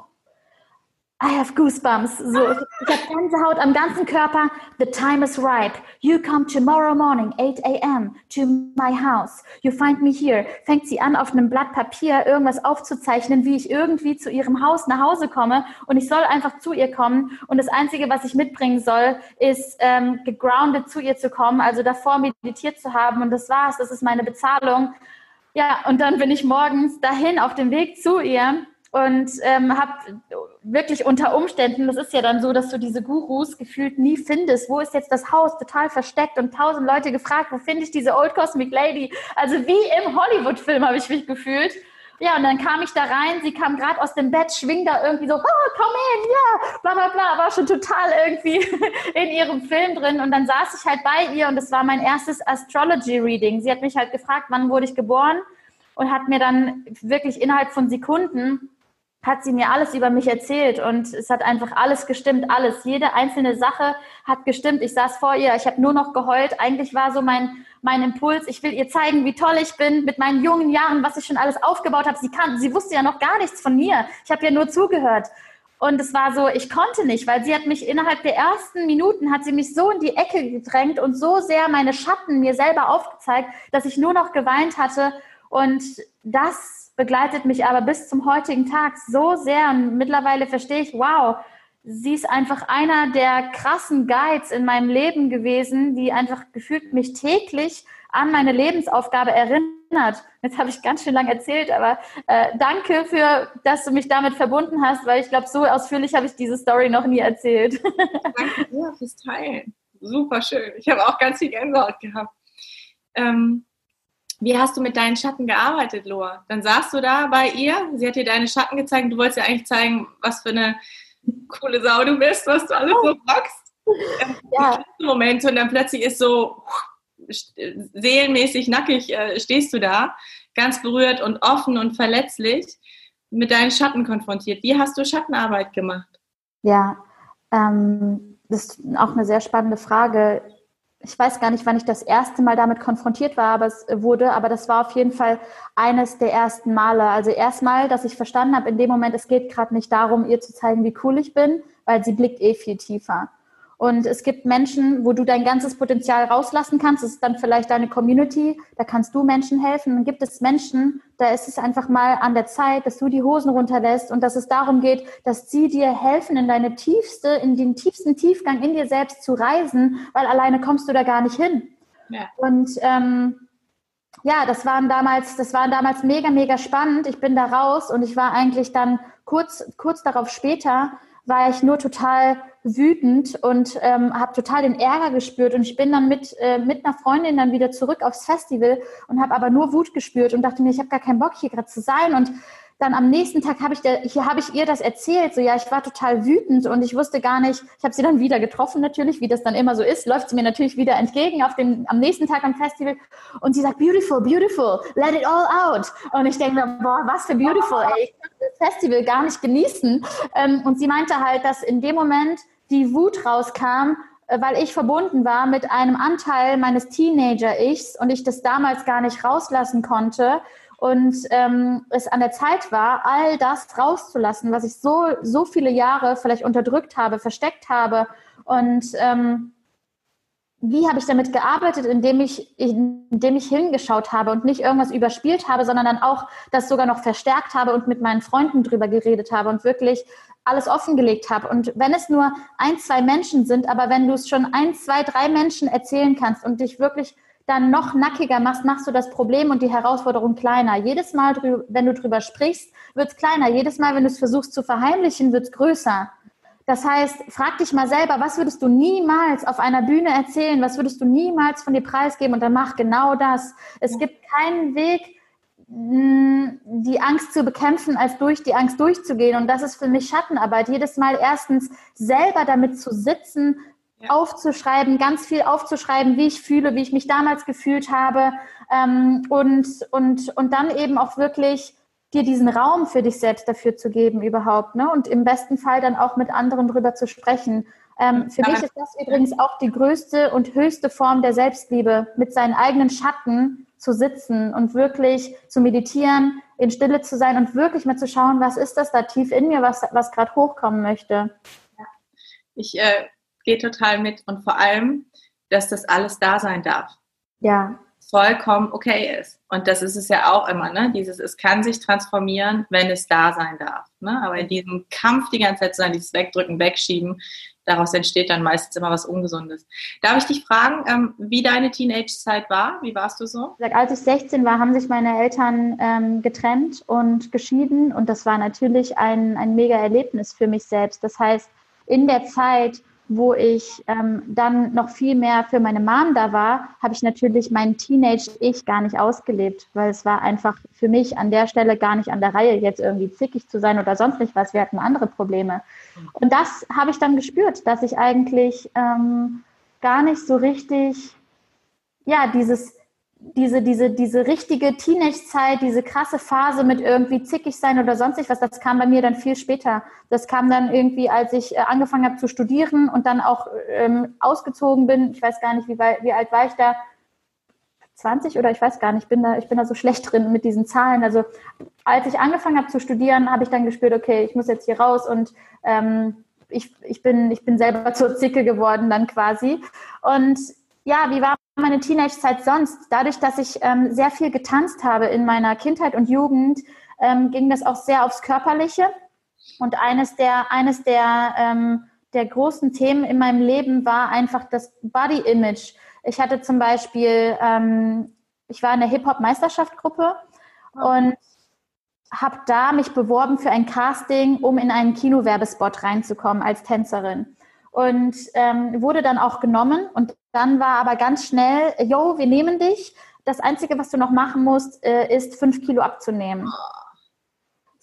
I have goosebumps. So, ich habe Gänsehaut am ganzen Körper. The time is ripe. You come tomorrow morning, 8 a.m. to my house. You find me here. Fängt sie an, auf einem Blatt Papier irgendwas aufzuzeichnen, wie ich irgendwie zu ihrem Haus nach Hause komme. Und ich soll einfach zu ihr kommen. Und das Einzige, was ich mitbringen soll, ist ähm, gegroundet zu ihr zu kommen, also davor meditiert zu haben. Und das war's. Das ist meine Bezahlung. Ja, und dann bin ich morgens dahin auf dem Weg zu ihr und ähm, habe wirklich unter Umständen, das ist ja dann so, dass du diese Gurus gefühlt nie findest. Wo ist jetzt das Haus? Total versteckt und tausend Leute gefragt, wo finde ich diese Old Cosmic Lady? Also wie im Hollywood-Film habe ich mich gefühlt. Ja, und dann kam ich da rein, sie kam gerade aus dem Bett, schwing da irgendwie so, oh, komm in, ja, bla bla bla, war schon total irgendwie in ihrem Film drin. Und dann saß ich halt bei ihr und das war mein erstes Astrology-Reading. Sie hat mich halt gefragt, wann wurde ich geboren und hat mir dann wirklich innerhalb von Sekunden hat sie mir alles über mich erzählt und es hat einfach alles gestimmt, alles. Jede einzelne Sache hat gestimmt. Ich saß vor ihr, ich habe nur noch geheult. Eigentlich war so mein, mein Impuls, ich will ihr zeigen, wie toll ich bin mit meinen jungen Jahren, was ich schon alles aufgebaut habe. Sie sie wusste ja noch gar nichts von mir. Ich habe ja nur zugehört. Und es war so, ich konnte nicht, weil sie hat mich innerhalb der ersten Minuten hat sie mich so in die Ecke gedrängt und so sehr meine Schatten mir selber aufgezeigt, dass ich nur noch geweint hatte. Und das begleitet mich aber bis zum heutigen Tag so sehr und mittlerweile verstehe ich, wow, sie ist einfach einer der krassen Guides in meinem Leben gewesen, die einfach gefühlt mich täglich an meine Lebensaufgabe erinnert. Jetzt habe ich ganz schön lang erzählt, aber äh, danke für, dass du mich damit verbunden hast, weil ich glaube, so ausführlich habe ich diese Story noch nie erzählt. danke dir fürs Teilen. Super schön. Ich habe auch ganz viel Gänsehaut gehabt. Ähm, wie hast du mit deinen Schatten gearbeitet, Loa? Dann saßt du da bei ihr, sie hat dir deine Schatten gezeigt, du wolltest ja eigentlich zeigen, was für eine coole Sau du bist, was du alles so rockst. Ja. Moment und dann plötzlich ist so seelenmäßig nackig äh, stehst du da, ganz berührt und offen und verletzlich mit deinen Schatten konfrontiert. Wie hast du Schattenarbeit gemacht? Ja, ähm, das ist auch eine sehr spannende Frage ich weiß gar nicht, wann ich das erste Mal damit konfrontiert war, aber es wurde, aber das war auf jeden Fall eines der ersten Male. Also erstmal, dass ich verstanden habe, in dem Moment, es geht gerade nicht darum, ihr zu zeigen, wie cool ich bin, weil sie blickt eh viel tiefer. Und es gibt Menschen, wo du dein ganzes Potenzial rauslassen kannst. Das ist dann vielleicht deine Community. Da kannst du Menschen helfen. Dann gibt es Menschen, da ist es einfach mal an der Zeit, dass du die Hosen runterlässt und dass es darum geht, dass sie dir helfen, in deine tiefste, in den tiefsten Tiefgang in dir selbst zu reisen, weil alleine kommst du da gar nicht hin. Ja. Und ähm, ja, das waren damals, das war damals mega, mega spannend. Ich bin da raus und ich war eigentlich dann kurz, kurz darauf später war ich nur total wütend und ähm, habe total den Ärger gespürt. Und ich bin dann mit äh, mit einer Freundin dann wieder zurück aufs Festival und habe aber nur Wut gespürt und dachte mir, ich habe gar keinen Bock hier gerade zu sein. Und dann am nächsten Tag habe ich, der, hier habe ich ihr das erzählt. So, ja, ich war total wütend und ich wusste gar nicht, ich habe sie dann wieder getroffen natürlich, wie das dann immer so ist, läuft sie mir natürlich wieder entgegen auf dem, am nächsten Tag am Festival und sie sagt, beautiful, beautiful, let it all out. Und ich denke mir, boah, was für beautiful, ey, ich kann das Festival gar nicht genießen. Ähm, und sie meinte halt, dass in dem Moment die Wut rauskam, äh, weil ich verbunden war mit einem Anteil meines Teenager-Ichs und ich das damals gar nicht rauslassen konnte und ähm, es an der Zeit war, all das rauszulassen, was ich so, so viele Jahre vielleicht unterdrückt habe, versteckt habe. Und ähm, wie habe ich damit gearbeitet, indem ich, indem ich hingeschaut habe und nicht irgendwas überspielt habe, sondern dann auch das sogar noch verstärkt habe und mit meinen Freunden drüber geredet habe und wirklich alles offengelegt habe. Und wenn es nur ein, zwei Menschen sind, aber wenn du es schon ein, zwei, drei Menschen erzählen kannst und dich wirklich dann noch nackiger machst, machst du das Problem und die Herausforderung kleiner. Jedes Mal, wenn du drüber sprichst, wird es kleiner. Jedes Mal, wenn du es versuchst zu verheimlichen, wird es größer. Das heißt, frag dich mal selber, was würdest du niemals auf einer Bühne erzählen? Was würdest du niemals von dir preisgeben? Und dann mach genau das. Es gibt keinen Weg, mm, die Angst zu bekämpfen, als durch die Angst durchzugehen. Und das ist für mich Schattenarbeit. Jedes Mal erstens selber damit zu sitzen, ja. aufzuschreiben, ganz viel aufzuschreiben, wie ich fühle, wie ich mich damals gefühlt habe ähm, und, und, und dann eben auch wirklich dir diesen Raum für dich selbst dafür zu geben überhaupt ne? und im besten Fall dann auch mit anderen drüber zu sprechen. Ähm, für ja. mich ist das übrigens auch die größte und höchste Form der Selbstliebe, mit seinen eigenen Schatten zu sitzen und wirklich zu meditieren, in Stille zu sein und wirklich mal zu schauen, was ist das da tief in mir, was, was gerade hochkommen möchte. Ich äh, gehe total mit und vor allem, dass das alles da sein darf. Ja. Vollkommen okay ist. Und das ist es ja auch immer, ne? Dieses, es kann sich transformieren, wenn es da sein darf. Ne? Aber in diesem Kampf die ganze Zeit zu sein, dieses Wegdrücken, Wegschieben, daraus entsteht dann meistens immer was Ungesundes. Darf ich dich fragen, ähm, wie deine Teenage-Zeit war? Wie warst du so? Als ich 16 war, haben sich meine Eltern ähm, getrennt und geschieden und das war natürlich ein, ein mega Erlebnis für mich selbst. Das heißt, in der Zeit wo ich ähm, dann noch viel mehr für meine Mom da war, habe ich natürlich mein Teenage-Ich gar nicht ausgelebt, weil es war einfach für mich an der Stelle gar nicht an der Reihe, jetzt irgendwie zickig zu sein oder sonst nicht was. Wir hatten andere Probleme. Und das habe ich dann gespürt, dass ich eigentlich ähm, gar nicht so richtig, ja, dieses diese, diese, diese richtige Teenage-Zeit, diese krasse Phase mit irgendwie zickig sein oder sonst was, das kam bei mir dann viel später. Das kam dann irgendwie, als ich äh, angefangen habe zu studieren und dann auch ähm, ausgezogen bin. Ich weiß gar nicht, wie, wie alt war ich da? 20 oder ich weiß gar nicht, ich bin da, ich bin da so schlecht drin mit diesen Zahlen. Also als ich angefangen habe zu studieren, habe ich dann gespürt, okay, ich muss jetzt hier raus und ähm, ich, ich, bin, ich bin selber zur Zicke geworden dann quasi. Und ja, wie war meine Teenage-Zeit sonst? Dadurch, dass ich ähm, sehr viel getanzt habe in meiner Kindheit und Jugend, ähm, ging das auch sehr aufs Körperliche. Und eines der, eines der, ähm, der großen Themen in meinem Leben war einfach das Body-Image. Ich hatte zum Beispiel, ähm, ich war in der Hip-Hop-Meisterschaftsgruppe okay. und habe da mich beworben für ein Casting, um in einen Kinowerbespot reinzukommen als Tänzerin und ähm, wurde dann auch genommen. Und dann war aber ganz schnell, yo, wir nehmen dich. Das Einzige, was du noch machen musst, äh, ist fünf Kilo abzunehmen.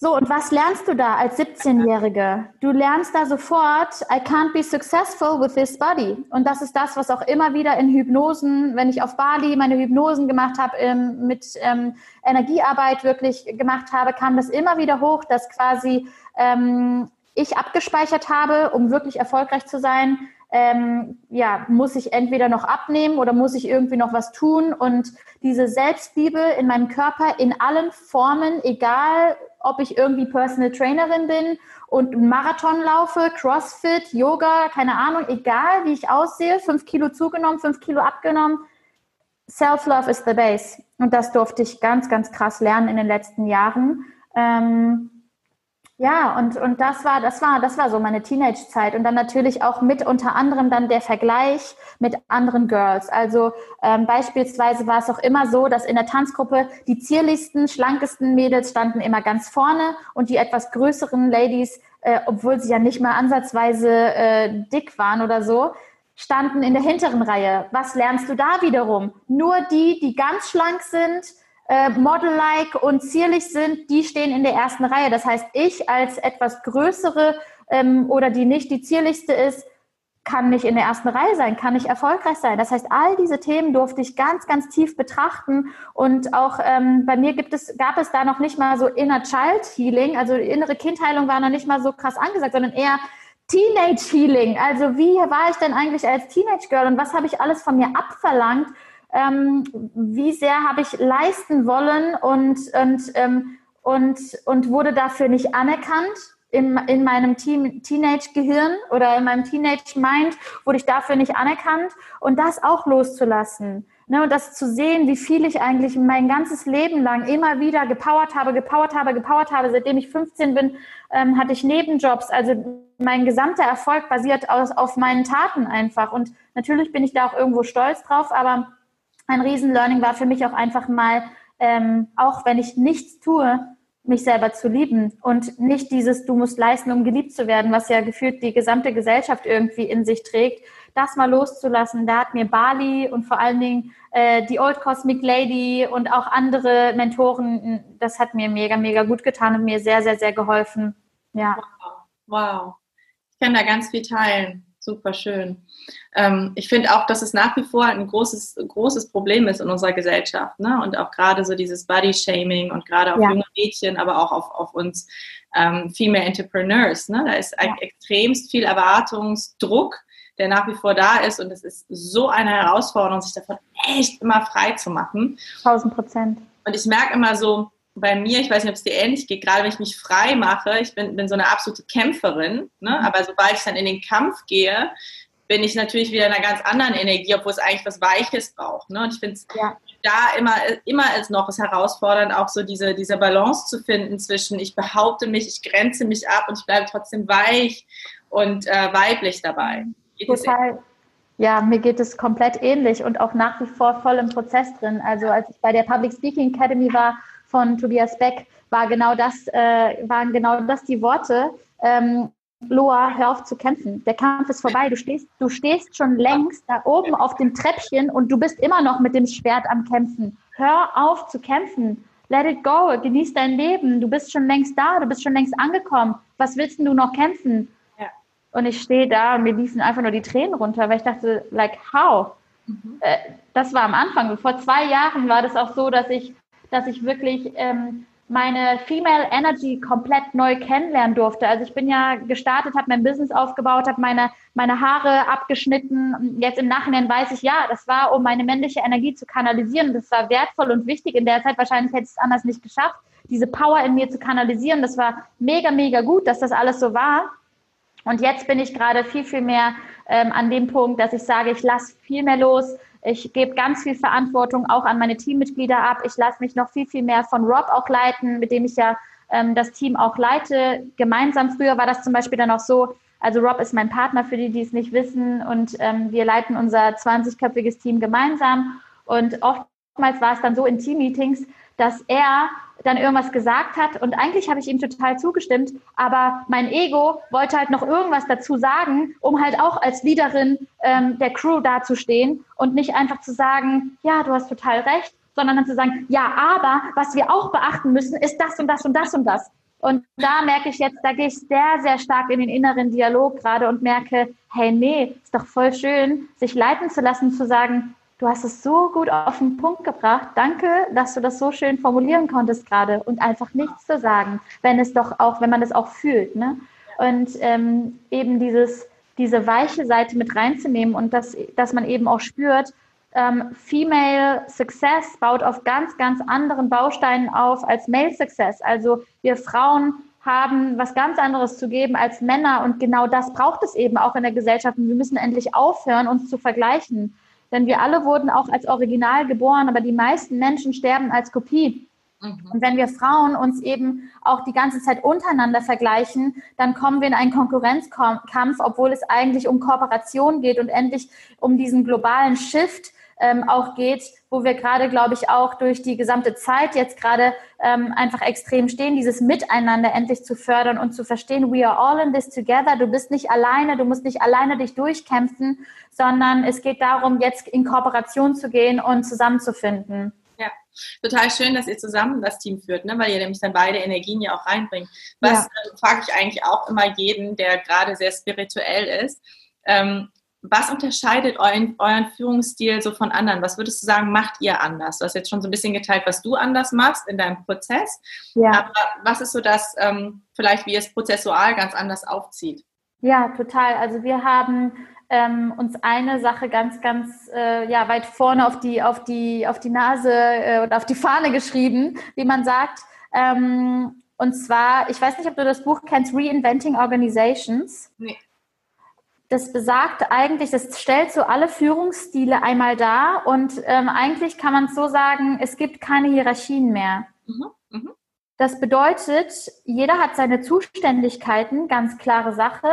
So, und was lernst du da als 17-Jährige? Du lernst da sofort, I can't be successful with this body. Und das ist das, was auch immer wieder in Hypnosen, wenn ich auf Bali meine Hypnosen gemacht habe, ähm, mit ähm, Energiearbeit wirklich gemacht habe, kam das immer wieder hoch, dass quasi ähm, ich abgespeichert habe, um wirklich erfolgreich zu sein, ähm, ja, muss ich entweder noch abnehmen oder muss ich irgendwie noch was tun. Und diese Selbstliebe in meinem Körper in allen Formen, egal ob ich irgendwie Personal Trainerin bin und Marathon laufe, Crossfit, Yoga, keine Ahnung, egal wie ich aussehe, fünf Kilo zugenommen, fünf Kilo abgenommen. Self-Love is the base. Und das durfte ich ganz, ganz krass lernen in den letzten Jahren. Ähm, ja, und, und das war, das war, das war so meine Teenage-Zeit. Und dann natürlich auch mit unter anderem dann der Vergleich mit anderen Girls. Also ähm, beispielsweise war es auch immer so, dass in der Tanzgruppe die zierlichsten, schlankesten Mädels standen immer ganz vorne und die etwas größeren Ladies, äh, obwohl sie ja nicht mal ansatzweise äh, dick waren oder so, standen in der hinteren Reihe. Was lernst du da wiederum? Nur die, die ganz schlank sind, äh, Model-like und zierlich sind, die stehen in der ersten Reihe. Das heißt, ich als etwas größere ähm, oder die nicht die zierlichste ist, kann nicht in der ersten Reihe sein, kann nicht erfolgreich sein. Das heißt, all diese Themen durfte ich ganz, ganz tief betrachten und auch ähm, bei mir gibt es, gab es da noch nicht mal so Inner Child Healing, also innere Kindheilung war noch nicht mal so krass angesagt, sondern eher Teenage Healing. Also wie war ich denn eigentlich als Teenage Girl und was habe ich alles von mir abverlangt, ähm, wie sehr habe ich leisten wollen und, und, ähm, und, und wurde dafür nicht anerkannt. In, in meinem Teen, Teenage-Gehirn oder in meinem Teenage-Mind wurde ich dafür nicht anerkannt und das auch loszulassen. Ne, und das zu sehen, wie viel ich eigentlich mein ganzes Leben lang immer wieder gepowert habe, gepowert habe, gepowert habe. Seitdem ich 15 bin, ähm, hatte ich Nebenjobs. Also mein gesamter Erfolg basiert aus, auf meinen Taten einfach. Und natürlich bin ich da auch irgendwo stolz drauf, aber ein Riesen-Learning war für mich auch einfach mal, ähm, auch wenn ich nichts tue, mich selber zu lieben und nicht dieses, du musst leisten, um geliebt zu werden, was ja gefühlt die gesamte Gesellschaft irgendwie in sich trägt, das mal loszulassen. Da hat mir Bali und vor allen Dingen äh, die Old Cosmic Lady und auch andere Mentoren, das hat mir mega, mega gut getan und mir sehr, sehr, sehr geholfen. Ja. Wow. wow. Ich kann da ganz viel teilen super schön. Ähm, ich finde auch, dass es nach wie vor ein großes, großes Problem ist in unserer Gesellschaft. Ne? Und auch gerade so dieses Body-Shaming und gerade auf ja. junge Mädchen, aber auch auf, auf uns ähm, Female Entrepreneurs. Ne? Da ist ja. extremst viel Erwartungsdruck, der nach wie vor da ist. Und es ist so eine Herausforderung, sich davon echt immer frei zu machen. 1000 Prozent. Und ich merke immer so, bei mir, ich weiß nicht, ob es dir ähnlich geht, gerade wenn ich mich frei mache, ich bin, bin so eine absolute Kämpferin, ne? Mhm. aber sobald ich dann in den Kampf gehe, bin ich natürlich wieder in einer ganz anderen Energie, obwohl es eigentlich was Weiches braucht. Ne? Und ich finde es ja. da immer, immer als noch ist herausfordernd, auch so diese, diese Balance zu finden zwischen ich behaupte mich, ich grenze mich ab und ich bleibe trotzdem weich und äh, weiblich dabei. Geht Total. Ja, mir geht es komplett ähnlich und auch nach wie vor voll im Prozess drin. Also als ich bei der Public Speaking Academy war von Tobias Beck, war genau das, äh, waren genau das die Worte. Ähm, Loa, hör auf zu kämpfen. Der Kampf ist vorbei. Du stehst, du stehst schon längst da oben auf dem Treppchen und du bist immer noch mit dem Schwert am Kämpfen. Hör auf zu kämpfen. Let it go. Genieß dein Leben. Du bist schon längst da. Du bist schon längst angekommen. Was willst du noch kämpfen? Ja. Und ich stehe da und mir liefen einfach nur die Tränen runter, weil ich dachte, like, how? Mhm. Äh, das war am Anfang. Vor zwei Jahren war das auch so, dass ich, dass ich wirklich ähm, meine Female Energy komplett neu kennenlernen durfte. Also ich bin ja gestartet, habe mein Business aufgebaut, habe meine, meine Haare abgeschnitten. Jetzt im Nachhinein weiß ich, ja, das war, um meine männliche Energie zu kanalisieren. Das war wertvoll und wichtig. In der Zeit wahrscheinlich hätte ich es anders nicht geschafft, diese Power in mir zu kanalisieren. Das war mega, mega gut, dass das alles so war. Und jetzt bin ich gerade viel, viel mehr ähm, an dem Punkt, dass ich sage, ich lasse viel mehr los ich gebe ganz viel Verantwortung auch an meine Teammitglieder ab. Ich lasse mich noch viel, viel mehr von Rob auch leiten, mit dem ich ja ähm, das Team auch leite. Gemeinsam früher war das zum Beispiel dann auch so, also Rob ist mein Partner für die, die es nicht wissen und ähm, wir leiten unser 20-köpfiges Team gemeinsam. Und oftmals war es dann so in Team-Meetings, dass er dann irgendwas gesagt hat und eigentlich habe ich ihm total zugestimmt, aber mein Ego wollte halt noch irgendwas dazu sagen, um halt auch als Leaderin ähm, der Crew dazustehen und nicht einfach zu sagen, ja, du hast total recht, sondern dann zu sagen, ja, aber was wir auch beachten müssen, ist das und das und das und das. Und da merke ich jetzt, da gehe ich sehr, sehr stark in den inneren Dialog gerade und merke, hey, nee, ist doch voll schön, sich leiten zu lassen, zu sagen, Du hast es so gut auf den Punkt gebracht. Danke, dass du das so schön formulieren konntest gerade und einfach nichts zu sagen, wenn es doch auch, wenn man es auch fühlt. Ne? Und ähm, eben dieses, diese weiche Seite mit reinzunehmen und dass, dass man eben auch spürt, ähm, Female Success baut auf ganz, ganz anderen Bausteinen auf als Male Success. Also wir Frauen haben was ganz anderes zu geben als Männer und genau das braucht es eben auch in der Gesellschaft. Und wir müssen endlich aufhören, uns zu vergleichen. Denn wir alle wurden auch als Original geboren, aber die meisten Menschen sterben als Kopie. Mhm. Und wenn wir Frauen uns eben auch die ganze Zeit untereinander vergleichen, dann kommen wir in einen Konkurrenzkampf, obwohl es eigentlich um Kooperation geht und endlich um diesen globalen Shift ähm, auch geht, wo wir gerade, glaube ich, auch durch die gesamte Zeit jetzt gerade ähm, einfach extrem stehen, dieses Miteinander endlich zu fördern und zu verstehen, we are all in this together. Du bist nicht alleine, du musst nicht alleine dich durchkämpfen, sondern es geht darum, jetzt in Kooperation zu gehen und zusammenzufinden. Ja, total schön, dass ihr zusammen das Team führt, ne? weil ihr nämlich dann beide Energien ja auch reinbringt. Was ja. äh, frage ich eigentlich auch immer jeden, der gerade sehr spirituell ist. Ähm, was unterscheidet euren, euren Führungsstil so von anderen? Was würdest du sagen, macht ihr anders? Du hast jetzt schon so ein bisschen geteilt, was du anders machst in deinem Prozess. Ja. Aber was ist so das, ähm, vielleicht wie es prozessual ganz anders aufzieht? Ja, total. Also wir haben ähm, uns eine Sache ganz, ganz äh, ja, weit vorne auf die, auf die, auf die Nase äh, oder auf die Fahne geschrieben, wie man sagt. Ähm, und zwar, ich weiß nicht, ob du das Buch kennst, Reinventing Organizations. Nee das besagt eigentlich, das stellt so alle Führungsstile einmal dar und ähm, eigentlich kann man es so sagen, es gibt keine Hierarchien mehr. Mhm. Mhm. Das bedeutet, jeder hat seine Zuständigkeiten, ganz klare Sache,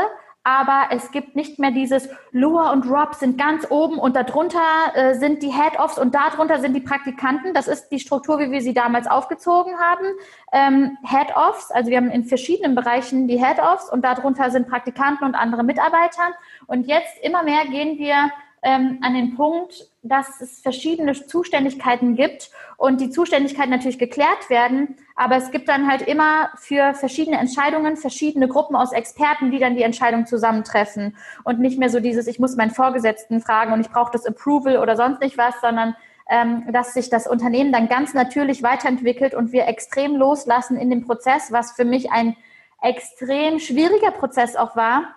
aber es gibt nicht mehr dieses Lua und Rob sind ganz oben und darunter äh, sind die Head-Offs und darunter sind die Praktikanten. Das ist die Struktur, wie wir sie damals aufgezogen haben. Ähm, Head-Offs, also wir haben in verschiedenen Bereichen die Head-Offs und darunter sind Praktikanten und andere Mitarbeiter. Und jetzt immer mehr gehen wir ähm, an den Punkt, dass es verschiedene Zuständigkeiten gibt und die Zuständigkeiten natürlich geklärt werden, aber es gibt dann halt immer für verschiedene Entscheidungen verschiedene Gruppen aus Experten, die dann die Entscheidung zusammentreffen. Und nicht mehr so dieses, ich muss meinen Vorgesetzten fragen und ich brauche das Approval oder sonst nicht was, sondern ähm, dass sich das Unternehmen dann ganz natürlich weiterentwickelt und wir extrem loslassen in dem Prozess, was für mich ein extrem schwieriger Prozess auch war,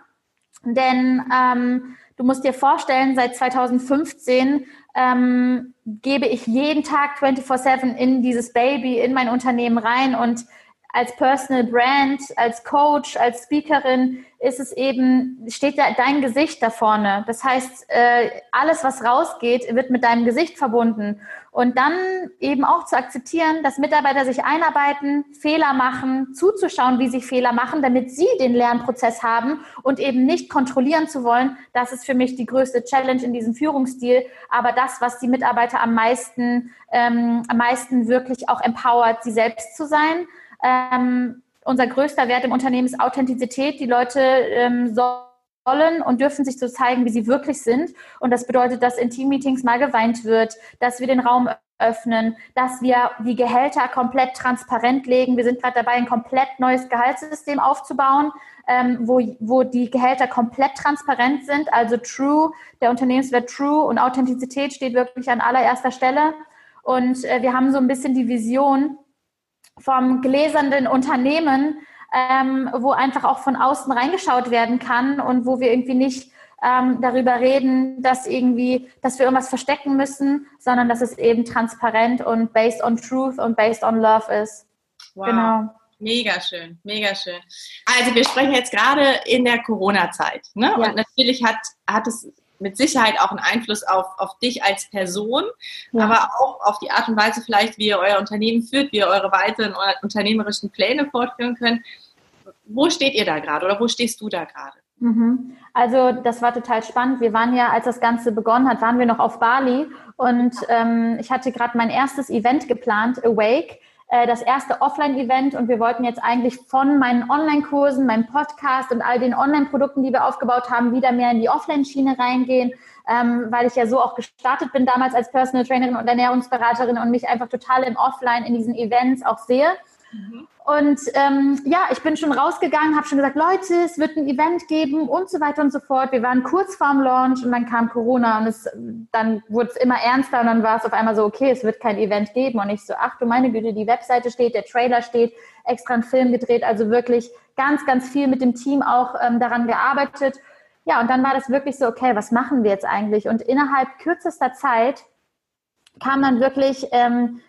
denn ähm, Du musst dir vorstellen, seit 2015 ähm, gebe ich jeden Tag 24-7 in dieses Baby, in mein Unternehmen rein und als Personal Brand, als Coach, als Speakerin ist es eben, steht da dein Gesicht da vorne. Das heißt, äh, alles, was rausgeht, wird mit deinem Gesicht verbunden. Und dann eben auch zu akzeptieren, dass Mitarbeiter sich einarbeiten, Fehler machen, zuzuschauen, wie sie Fehler machen, damit sie den Lernprozess haben und eben nicht kontrollieren zu wollen. Das ist für mich die größte Challenge in diesem Führungsstil. Aber das, was die Mitarbeiter am meisten, ähm, am meisten wirklich auch empowert, sie selbst zu sein. Ähm, unser größter Wert im Unternehmen ist Authentizität. Die Leute ähm, sollen und dürfen sich so zeigen, wie sie wirklich sind. Und das bedeutet, dass in Teammeetings mal geweint wird, dass wir den Raum öffnen, dass wir die Gehälter komplett transparent legen. Wir sind gerade dabei, ein komplett neues Gehaltssystem aufzubauen, ähm, wo, wo die Gehälter komplett transparent sind. Also True, der Unternehmenswert True und Authentizität steht wirklich an allererster Stelle. Und äh, wir haben so ein bisschen die Vision, vom gläsernden Unternehmen, ähm, wo einfach auch von außen reingeschaut werden kann und wo wir irgendwie nicht ähm, darüber reden, dass irgendwie, dass wir irgendwas verstecken müssen, sondern dass es eben transparent und based on truth und based on love ist. Wow. Genau. Mega schön, mega schön. Also wir sprechen jetzt gerade in der Corona-Zeit. Ne? Ja. Und natürlich hat, hat es mit Sicherheit auch einen Einfluss auf, auf dich als Person, ja. aber auch auf die Art und Weise vielleicht, wie ihr euer Unternehmen führt, wie ihr eure weiteren unternehmerischen Pläne fortführen könnt. Wo steht ihr da gerade oder wo stehst du da gerade? Mhm. Also das war total spannend. Wir waren ja, als das Ganze begonnen hat, waren wir noch auf Bali und ähm, ich hatte gerade mein erstes Event geplant, Awake. Äh, das erste Offline-Event und wir wollten jetzt eigentlich von meinen Online-Kursen, meinem Podcast und all den Online-Produkten, die wir aufgebaut haben, wieder mehr in die Offline-Schiene reingehen, ähm, weil ich ja so auch gestartet bin damals als Personal Trainerin und Ernährungsberaterin und mich einfach total im Offline in diesen Events auch sehe. Mhm. Und ähm, ja, ich bin schon rausgegangen, habe schon gesagt, Leute, es wird ein Event geben und so weiter und so fort. Wir waren kurz vorm Launch und dann kam Corona und es, dann wurde es immer ernster und dann war es auf einmal so, okay, es wird kein Event geben. Und ich so, ach du meine Güte, die Webseite steht, der Trailer steht, extra ein Film gedreht, also wirklich ganz, ganz viel mit dem Team auch ähm, daran gearbeitet. Ja, und dann war das wirklich so, okay, was machen wir jetzt eigentlich? Und innerhalb kürzester Zeit kam dann wirklich ähm,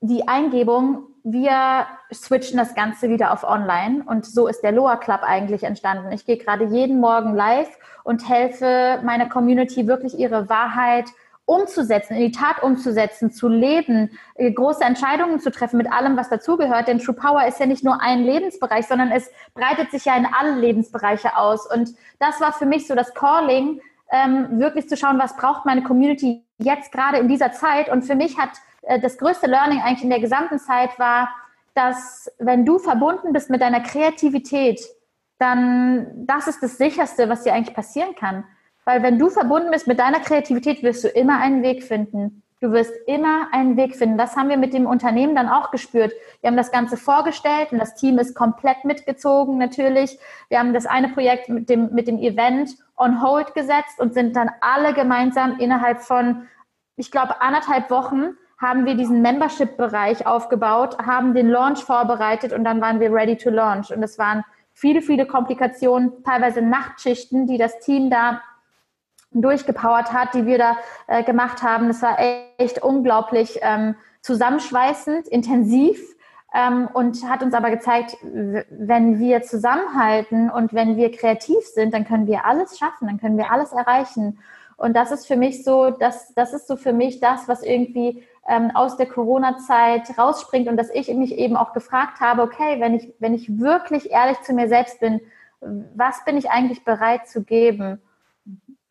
die Eingebung, wir switchen das Ganze wieder auf online und so ist der Loa Club eigentlich entstanden. Ich gehe gerade jeden Morgen live und helfe meiner Community wirklich ihre Wahrheit umzusetzen, in die Tat umzusetzen, zu leben, äh, große Entscheidungen zu treffen mit allem, was dazugehört. Denn True Power ist ja nicht nur ein Lebensbereich, sondern es breitet sich ja in alle Lebensbereiche aus. Und das war für mich so das Calling, ähm, wirklich zu schauen, was braucht meine Community jetzt gerade in dieser Zeit. Und für mich hat das größte Learning eigentlich in der gesamten Zeit war, dass wenn du verbunden bist mit deiner Kreativität, dann das ist das sicherste, was dir eigentlich passieren kann. Weil wenn du verbunden bist mit deiner Kreativität, wirst du immer einen Weg finden. Du wirst immer einen Weg finden. Das haben wir mit dem Unternehmen dann auch gespürt. Wir haben das Ganze vorgestellt und das Team ist komplett mitgezogen natürlich. Wir haben das eine Projekt mit dem, mit dem Event on hold gesetzt und sind dann alle gemeinsam innerhalb von, ich glaube, anderthalb Wochen haben wir diesen Membership-Bereich aufgebaut, haben den Launch vorbereitet und dann waren wir ready to launch. Und es waren viele, viele Komplikationen, teilweise Nachtschichten, die das Team da durchgepowert hat, die wir da äh, gemacht haben. Es war echt unglaublich ähm, zusammenschweißend, intensiv ähm, und hat uns aber gezeigt, wenn wir zusammenhalten und wenn wir kreativ sind, dann können wir alles schaffen, dann können wir alles erreichen. Und das ist für mich so, das, das ist so für mich das, was irgendwie ähm, aus der Corona-Zeit rausspringt und dass ich mich eben auch gefragt habe, okay, wenn ich, wenn ich wirklich ehrlich zu mir selbst bin, was bin ich eigentlich bereit zu geben?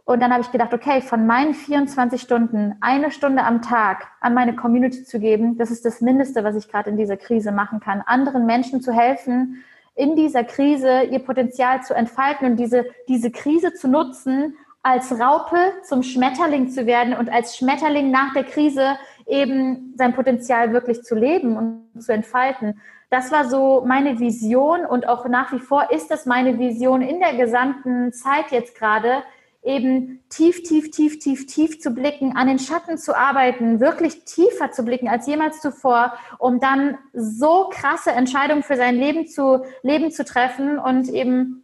Und dann habe ich gedacht, okay, von meinen 24 Stunden eine Stunde am Tag an meine Community zu geben, das ist das Mindeste, was ich gerade in dieser Krise machen kann. Anderen Menschen zu helfen, in dieser Krise ihr Potenzial zu entfalten und diese, diese Krise zu nutzen, als Raupe zum Schmetterling zu werden und als Schmetterling nach der Krise eben sein Potenzial wirklich zu leben und zu entfalten. Das war so meine Vision und auch nach wie vor ist das meine Vision in der gesamten Zeit jetzt gerade, eben tief, tief, tief, tief, tief zu blicken, an den Schatten zu arbeiten, wirklich tiefer zu blicken als jemals zuvor, um dann so krasse Entscheidungen für sein Leben zu, Leben zu treffen und eben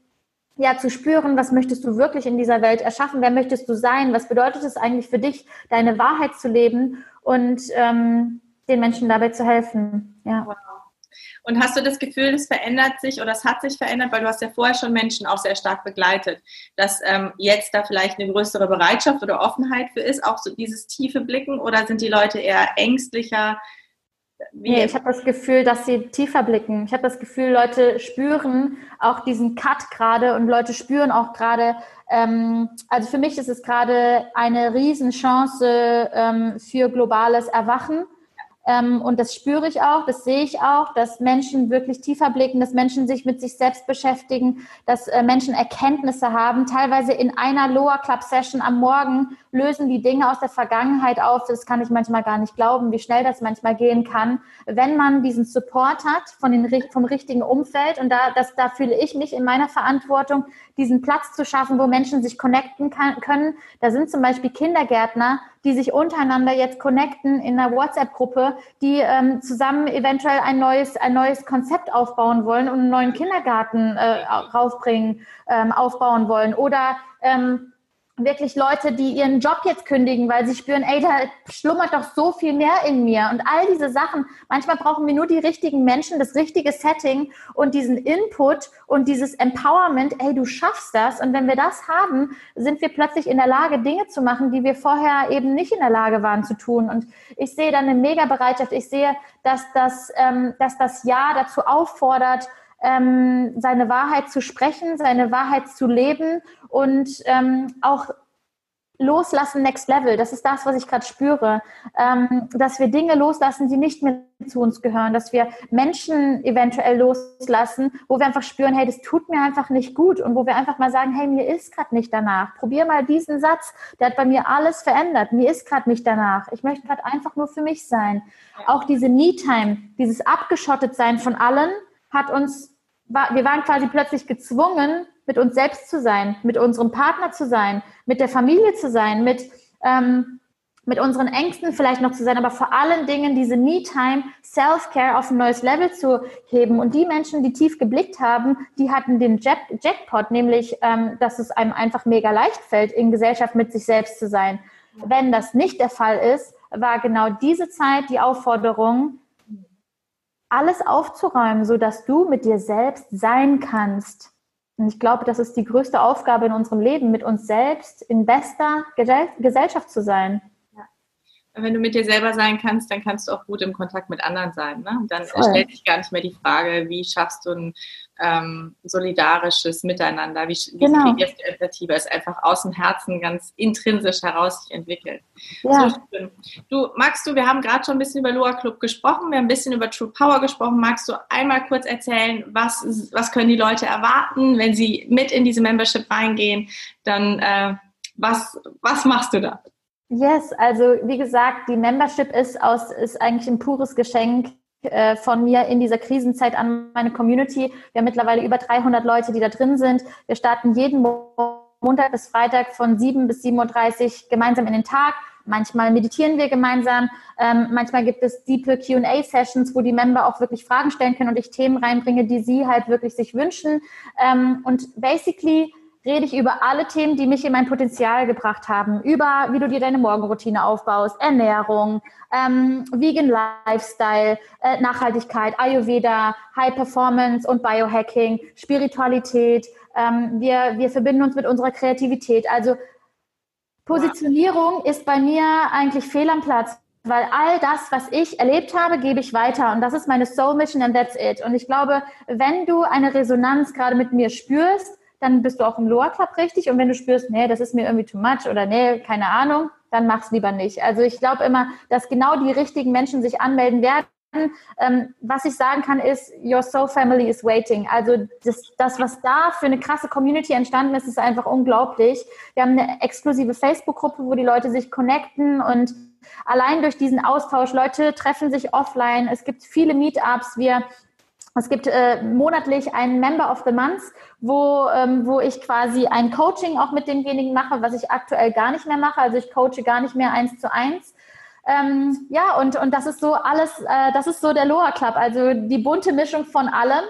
ja, zu spüren, was möchtest du wirklich in dieser Welt erschaffen, wer möchtest du sein, was bedeutet es eigentlich für dich, deine Wahrheit zu leben und ähm, den Menschen dabei zu helfen. Ja. Und hast du das Gefühl, es verändert sich oder es hat sich verändert, weil du hast ja vorher schon Menschen auch sehr stark begleitet, dass ähm, jetzt da vielleicht eine größere Bereitschaft oder Offenheit für ist, auch so dieses tiefe Blicken oder sind die Leute eher ängstlicher? Wie nee, ich habe das Gefühl, dass sie tiefer blicken. Ich habe das Gefühl, Leute spüren auch diesen Cut gerade und Leute spüren auch gerade, ähm, also für mich ist es gerade eine Riesenchance ähm, für globales Erwachen und das spüre ich auch, das sehe ich auch, dass Menschen wirklich tiefer blicken, dass Menschen sich mit sich selbst beschäftigen, dass äh, Menschen Erkenntnisse haben. Teilweise in einer Lower Club Session am Morgen lösen die Dinge aus der Vergangenheit auf. Das kann ich manchmal gar nicht glauben, wie schnell das manchmal gehen kann, wenn man diesen Support hat von den, vom richtigen Umfeld. Und da, das, da fühle ich mich in meiner Verantwortung, diesen Platz zu schaffen, wo Menschen sich connecten kann, können. Da sind zum Beispiel Kindergärtner, die sich untereinander jetzt connecten in einer WhatsApp-Gruppe, die ähm, zusammen eventuell ein neues, ein neues Konzept aufbauen wollen und einen neuen Kindergarten äh, raufbringen, ähm, aufbauen wollen. Oder ähm, wirklich Leute, die ihren Job jetzt kündigen, weil sie spüren, ey, da schlummert doch so viel mehr in mir. Und all diese Sachen, manchmal brauchen wir nur die richtigen Menschen, das richtige Setting und diesen Input und dieses Empowerment, ey, du schaffst das. Und wenn wir das haben, sind wir plötzlich in der Lage, Dinge zu machen, die wir vorher eben nicht in der Lage waren zu tun. Und ich sehe dann eine mega Bereitschaft. Ich sehe, dass das, ähm, dass das Jahr dazu auffordert, ähm, seine Wahrheit zu sprechen, seine Wahrheit zu leben und ähm, auch loslassen Next Level. Das ist das, was ich gerade spüre. Ähm, dass wir Dinge loslassen, die nicht mehr zu uns gehören, dass wir Menschen eventuell loslassen, wo wir einfach spüren, hey, das tut mir einfach nicht gut und wo wir einfach mal sagen, hey, mir ist gerade nicht danach. Probier mal diesen Satz, der hat bei mir alles verändert. Mir ist gerade nicht danach. Ich möchte gerade einfach nur für mich sein. Auch diese Me-Time, dieses abgeschottet sein von allen, hat uns, wir waren quasi plötzlich gezwungen, mit uns selbst zu sein, mit unserem Partner zu sein, mit der Familie zu sein, mit, ähm, mit unseren Ängsten vielleicht noch zu sein, aber vor allen Dingen diese Me-Time, Self-Care auf ein neues Level zu heben. Und die Menschen, die tief geblickt haben, die hatten den Jack Jackpot, nämlich, ähm, dass es einem einfach mega leicht fällt, in Gesellschaft mit sich selbst zu sein. Wenn das nicht der Fall ist, war genau diese Zeit die Aufforderung, alles aufzuräumen, so dass du mit dir selbst sein kannst. Und ich glaube, das ist die größte Aufgabe in unserem Leben, mit uns selbst in bester Gesellschaft zu sein wenn du mit dir selber sein kannst, dann kannst du auch gut im Kontakt mit anderen sein. Ne? Dann Voll. stellt sich gar nicht mehr die Frage, wie schaffst du ein ähm, solidarisches Miteinander, wie, wie genau. kreierst du Empathie, weil es einfach aus dem Herzen ganz intrinsisch heraus sich entwickelt. Ja. So Du, magst du, wir haben gerade schon ein bisschen über Loa Club gesprochen, wir haben ein bisschen über True Power gesprochen. Magst du einmal kurz erzählen, was, was können die Leute erwarten, wenn sie mit in diese Membership reingehen? Dann äh, was, was machst du da? Yes, also wie gesagt, die Membership ist aus ist eigentlich ein pures Geschenk äh, von mir in dieser Krisenzeit an meine Community. Wir haben mittlerweile über 300 Leute, die da drin sind. Wir starten jeden Montag bis Freitag von 7 bis 7.30 Uhr gemeinsam in den Tag. Manchmal meditieren wir gemeinsam. Ähm, manchmal gibt es deepe Q&A-Sessions, wo die Member auch wirklich Fragen stellen können und ich Themen reinbringe, die sie halt wirklich sich wünschen. Ähm, und basically rede ich über alle Themen, die mich in mein Potenzial gebracht haben. Über, wie du dir deine Morgenroutine aufbaust, Ernährung, ähm, Vegan Lifestyle, äh, Nachhaltigkeit, Ayurveda, High Performance und Biohacking, Spiritualität. Ähm, wir, wir verbinden uns mit unserer Kreativität. Also Positionierung ist bei mir eigentlich fehl am Platz weil all das, was ich erlebt habe, gebe ich weiter und das ist meine Soul Mission and that's it. Und ich glaube, wenn du eine Resonanz gerade mit mir spürst, dann bist du auch im Lower Club richtig. Und wenn du spürst, nee, das ist mir irgendwie too much oder nee, keine Ahnung, dann mach's lieber nicht. Also ich glaube immer, dass genau die richtigen Menschen sich anmelden werden. Ähm, was ich sagen kann, ist, your soul family is waiting. Also das, das, was da für eine krasse Community entstanden ist, ist einfach unglaublich. Wir haben eine exklusive Facebook-Gruppe, wo die Leute sich connecten und allein durch diesen Austausch, Leute treffen sich offline. Es gibt viele Meetups. Wir es gibt äh, monatlich einen Member of the Month, wo, ähm, wo ich quasi ein Coaching auch mit demjenigen mache, was ich aktuell gar nicht mehr mache. Also ich coache gar nicht mehr eins zu eins. Ähm, ja, und, und das ist so alles, äh, das ist so der Loa Club, also die bunte Mischung von allem.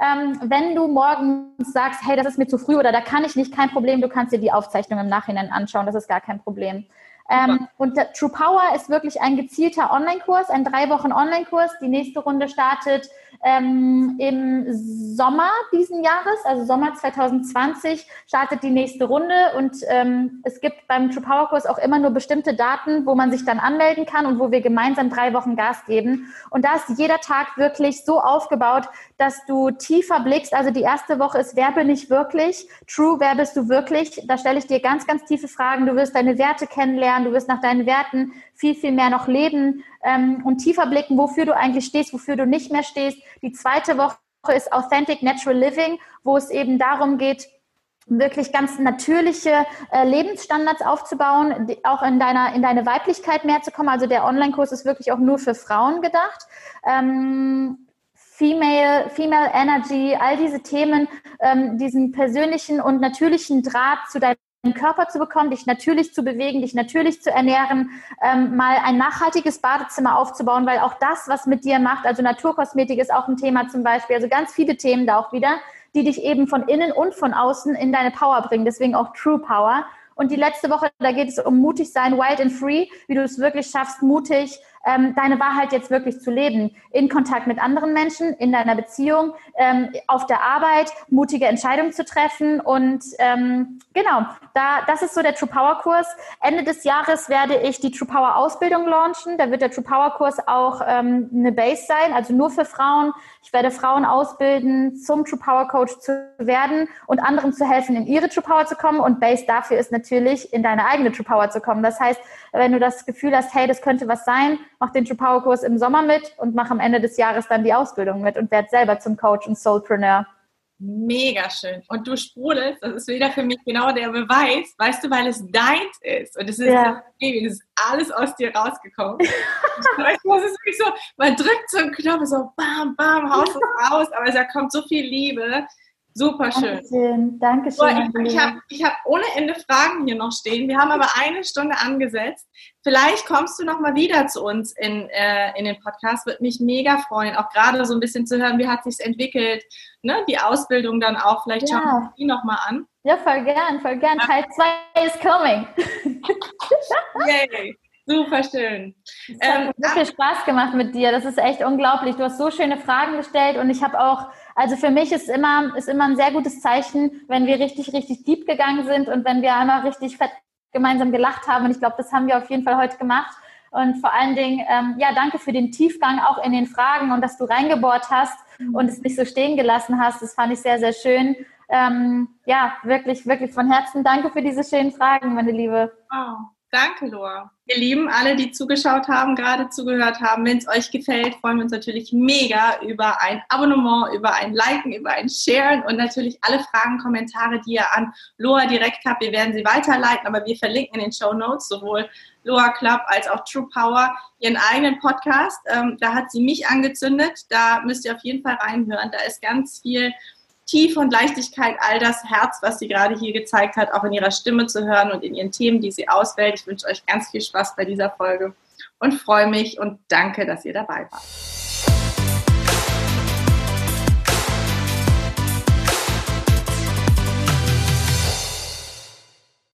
Ähm, wenn du morgens sagst, hey, das ist mir zu früh oder da kann ich nicht, kein Problem, du kannst dir die Aufzeichnung im Nachhinein anschauen, das ist gar kein Problem. Ähm, und True Power ist wirklich ein gezielter Online-Kurs, ein drei Wochen Online-Kurs. Die nächste Runde startet ähm, Im Sommer diesen Jahres, also Sommer 2020, startet die nächste Runde und ähm, es gibt beim True Power Kurs auch immer nur bestimmte Daten, wo man sich dann anmelden kann und wo wir gemeinsam drei Wochen Gas geben. Und da ist jeder Tag wirklich so aufgebaut, dass du tiefer blickst. Also die erste Woche ist, wer bin ich wirklich? True, wer bist du wirklich? Da stelle ich dir ganz, ganz tiefe Fragen. Du wirst deine Werte kennenlernen, du wirst nach deinen Werten viel, viel mehr noch leben ähm, und tiefer blicken, wofür du eigentlich stehst, wofür du nicht mehr stehst. Die zweite Woche ist Authentic Natural Living, wo es eben darum geht, wirklich ganz natürliche äh, Lebensstandards aufzubauen, auch in deiner in deine Weiblichkeit mehr zu kommen. Also der Online-Kurs ist wirklich auch nur für Frauen gedacht. Ähm, Female, Female Energy, all diese Themen, ähm, diesen persönlichen und natürlichen Draht zu deinem Körper zu bekommen, dich natürlich zu bewegen, dich natürlich zu ernähren, ähm, mal ein nachhaltiges Badezimmer aufzubauen, weil auch das, was mit dir macht, also Naturkosmetik ist auch ein Thema zum Beispiel, also ganz viele Themen da auch wieder, die dich eben von innen und von außen in deine Power bringen, deswegen auch True Power. Und die letzte Woche, da geht es um mutig sein, wild and free, wie du es wirklich schaffst, mutig ähm, deine Wahrheit jetzt wirklich zu leben. In Kontakt mit anderen Menschen, in deiner Beziehung, ähm, auf der Arbeit, mutige Entscheidungen zu treffen. Und ähm, genau, da, das ist so der True Power Kurs. Ende des Jahres werde ich die True Power Ausbildung launchen. Da wird der True Power Kurs auch ähm, eine Base sein, also nur für Frauen. Ich werde Frauen ausbilden, zum True Power Coach zu werden und anderen zu helfen, in ihre True Power zu kommen. Und Base dafür ist natürlich, in deine eigene True Power zu kommen. Das heißt, wenn du das Gefühl hast, hey, das könnte was sein, mach den True Power Kurs im Sommer mit und mach am Ende des Jahres dann die Ausbildung mit und werd selber zum Coach und Soulpreneur. Mega schön. Und du sprudelst, das ist wieder für mich genau der Beweis, weißt du, weil es deins ist. Und es ist ja. Das ist alles aus dir rausgekommen. das ist wirklich so, man drückt so einen Knopf, so bam, bam, haust es raus, aber da kommt so viel Liebe. Super schön. Dankeschön. So, ich, ich habe ich hab ohne Ende Fragen hier noch stehen. Wir haben aber eine Stunde angesetzt. Vielleicht kommst du noch mal wieder zu uns in, äh, in den Podcast. Würde mich mega freuen, auch gerade so ein bisschen zu hören, wie hat sich entwickelt. Ne? Die Ausbildung dann auch. Vielleicht ja. schauen wir die noch mal an. Ja, voll gern, voll gern. Teil 2 ist coming. Yay. Super schön. Es hat ähm, so viel Spaß gemacht mit dir. Das ist echt unglaublich. Du hast so schöne Fragen gestellt und ich habe auch also für mich ist immer, ist immer ein sehr gutes Zeichen, wenn wir richtig, richtig deep gegangen sind und wenn wir einmal richtig fett gemeinsam gelacht haben. Und ich glaube, das haben wir auf jeden Fall heute gemacht. Und vor allen Dingen, ähm, ja, danke für den Tiefgang auch in den Fragen und dass du reingebohrt hast und es nicht so stehen gelassen hast. Das fand ich sehr, sehr schön. Ähm, ja, wirklich, wirklich von Herzen danke für diese schönen Fragen, meine Liebe. Oh. Danke, Loa. Ihr Lieben, alle, die zugeschaut haben, gerade zugehört haben, wenn es euch gefällt, freuen wir uns natürlich mega über ein Abonnement, über ein Liken, über ein Sharen und natürlich alle Fragen, Kommentare, die ihr an Loa direkt habt. Wir werden sie weiterleiten, aber wir verlinken in den Show Notes sowohl Loa Club als auch True Power ihren eigenen Podcast. Ähm, da hat sie mich angezündet. Da müsst ihr auf jeden Fall reinhören. Da ist ganz viel Tiefe und Leichtigkeit, all das Herz, was sie gerade hier gezeigt hat, auch in ihrer Stimme zu hören und in ihren Themen, die sie auswählt. Ich wünsche euch ganz viel Spaß bei dieser Folge und freue mich und danke, dass ihr dabei wart.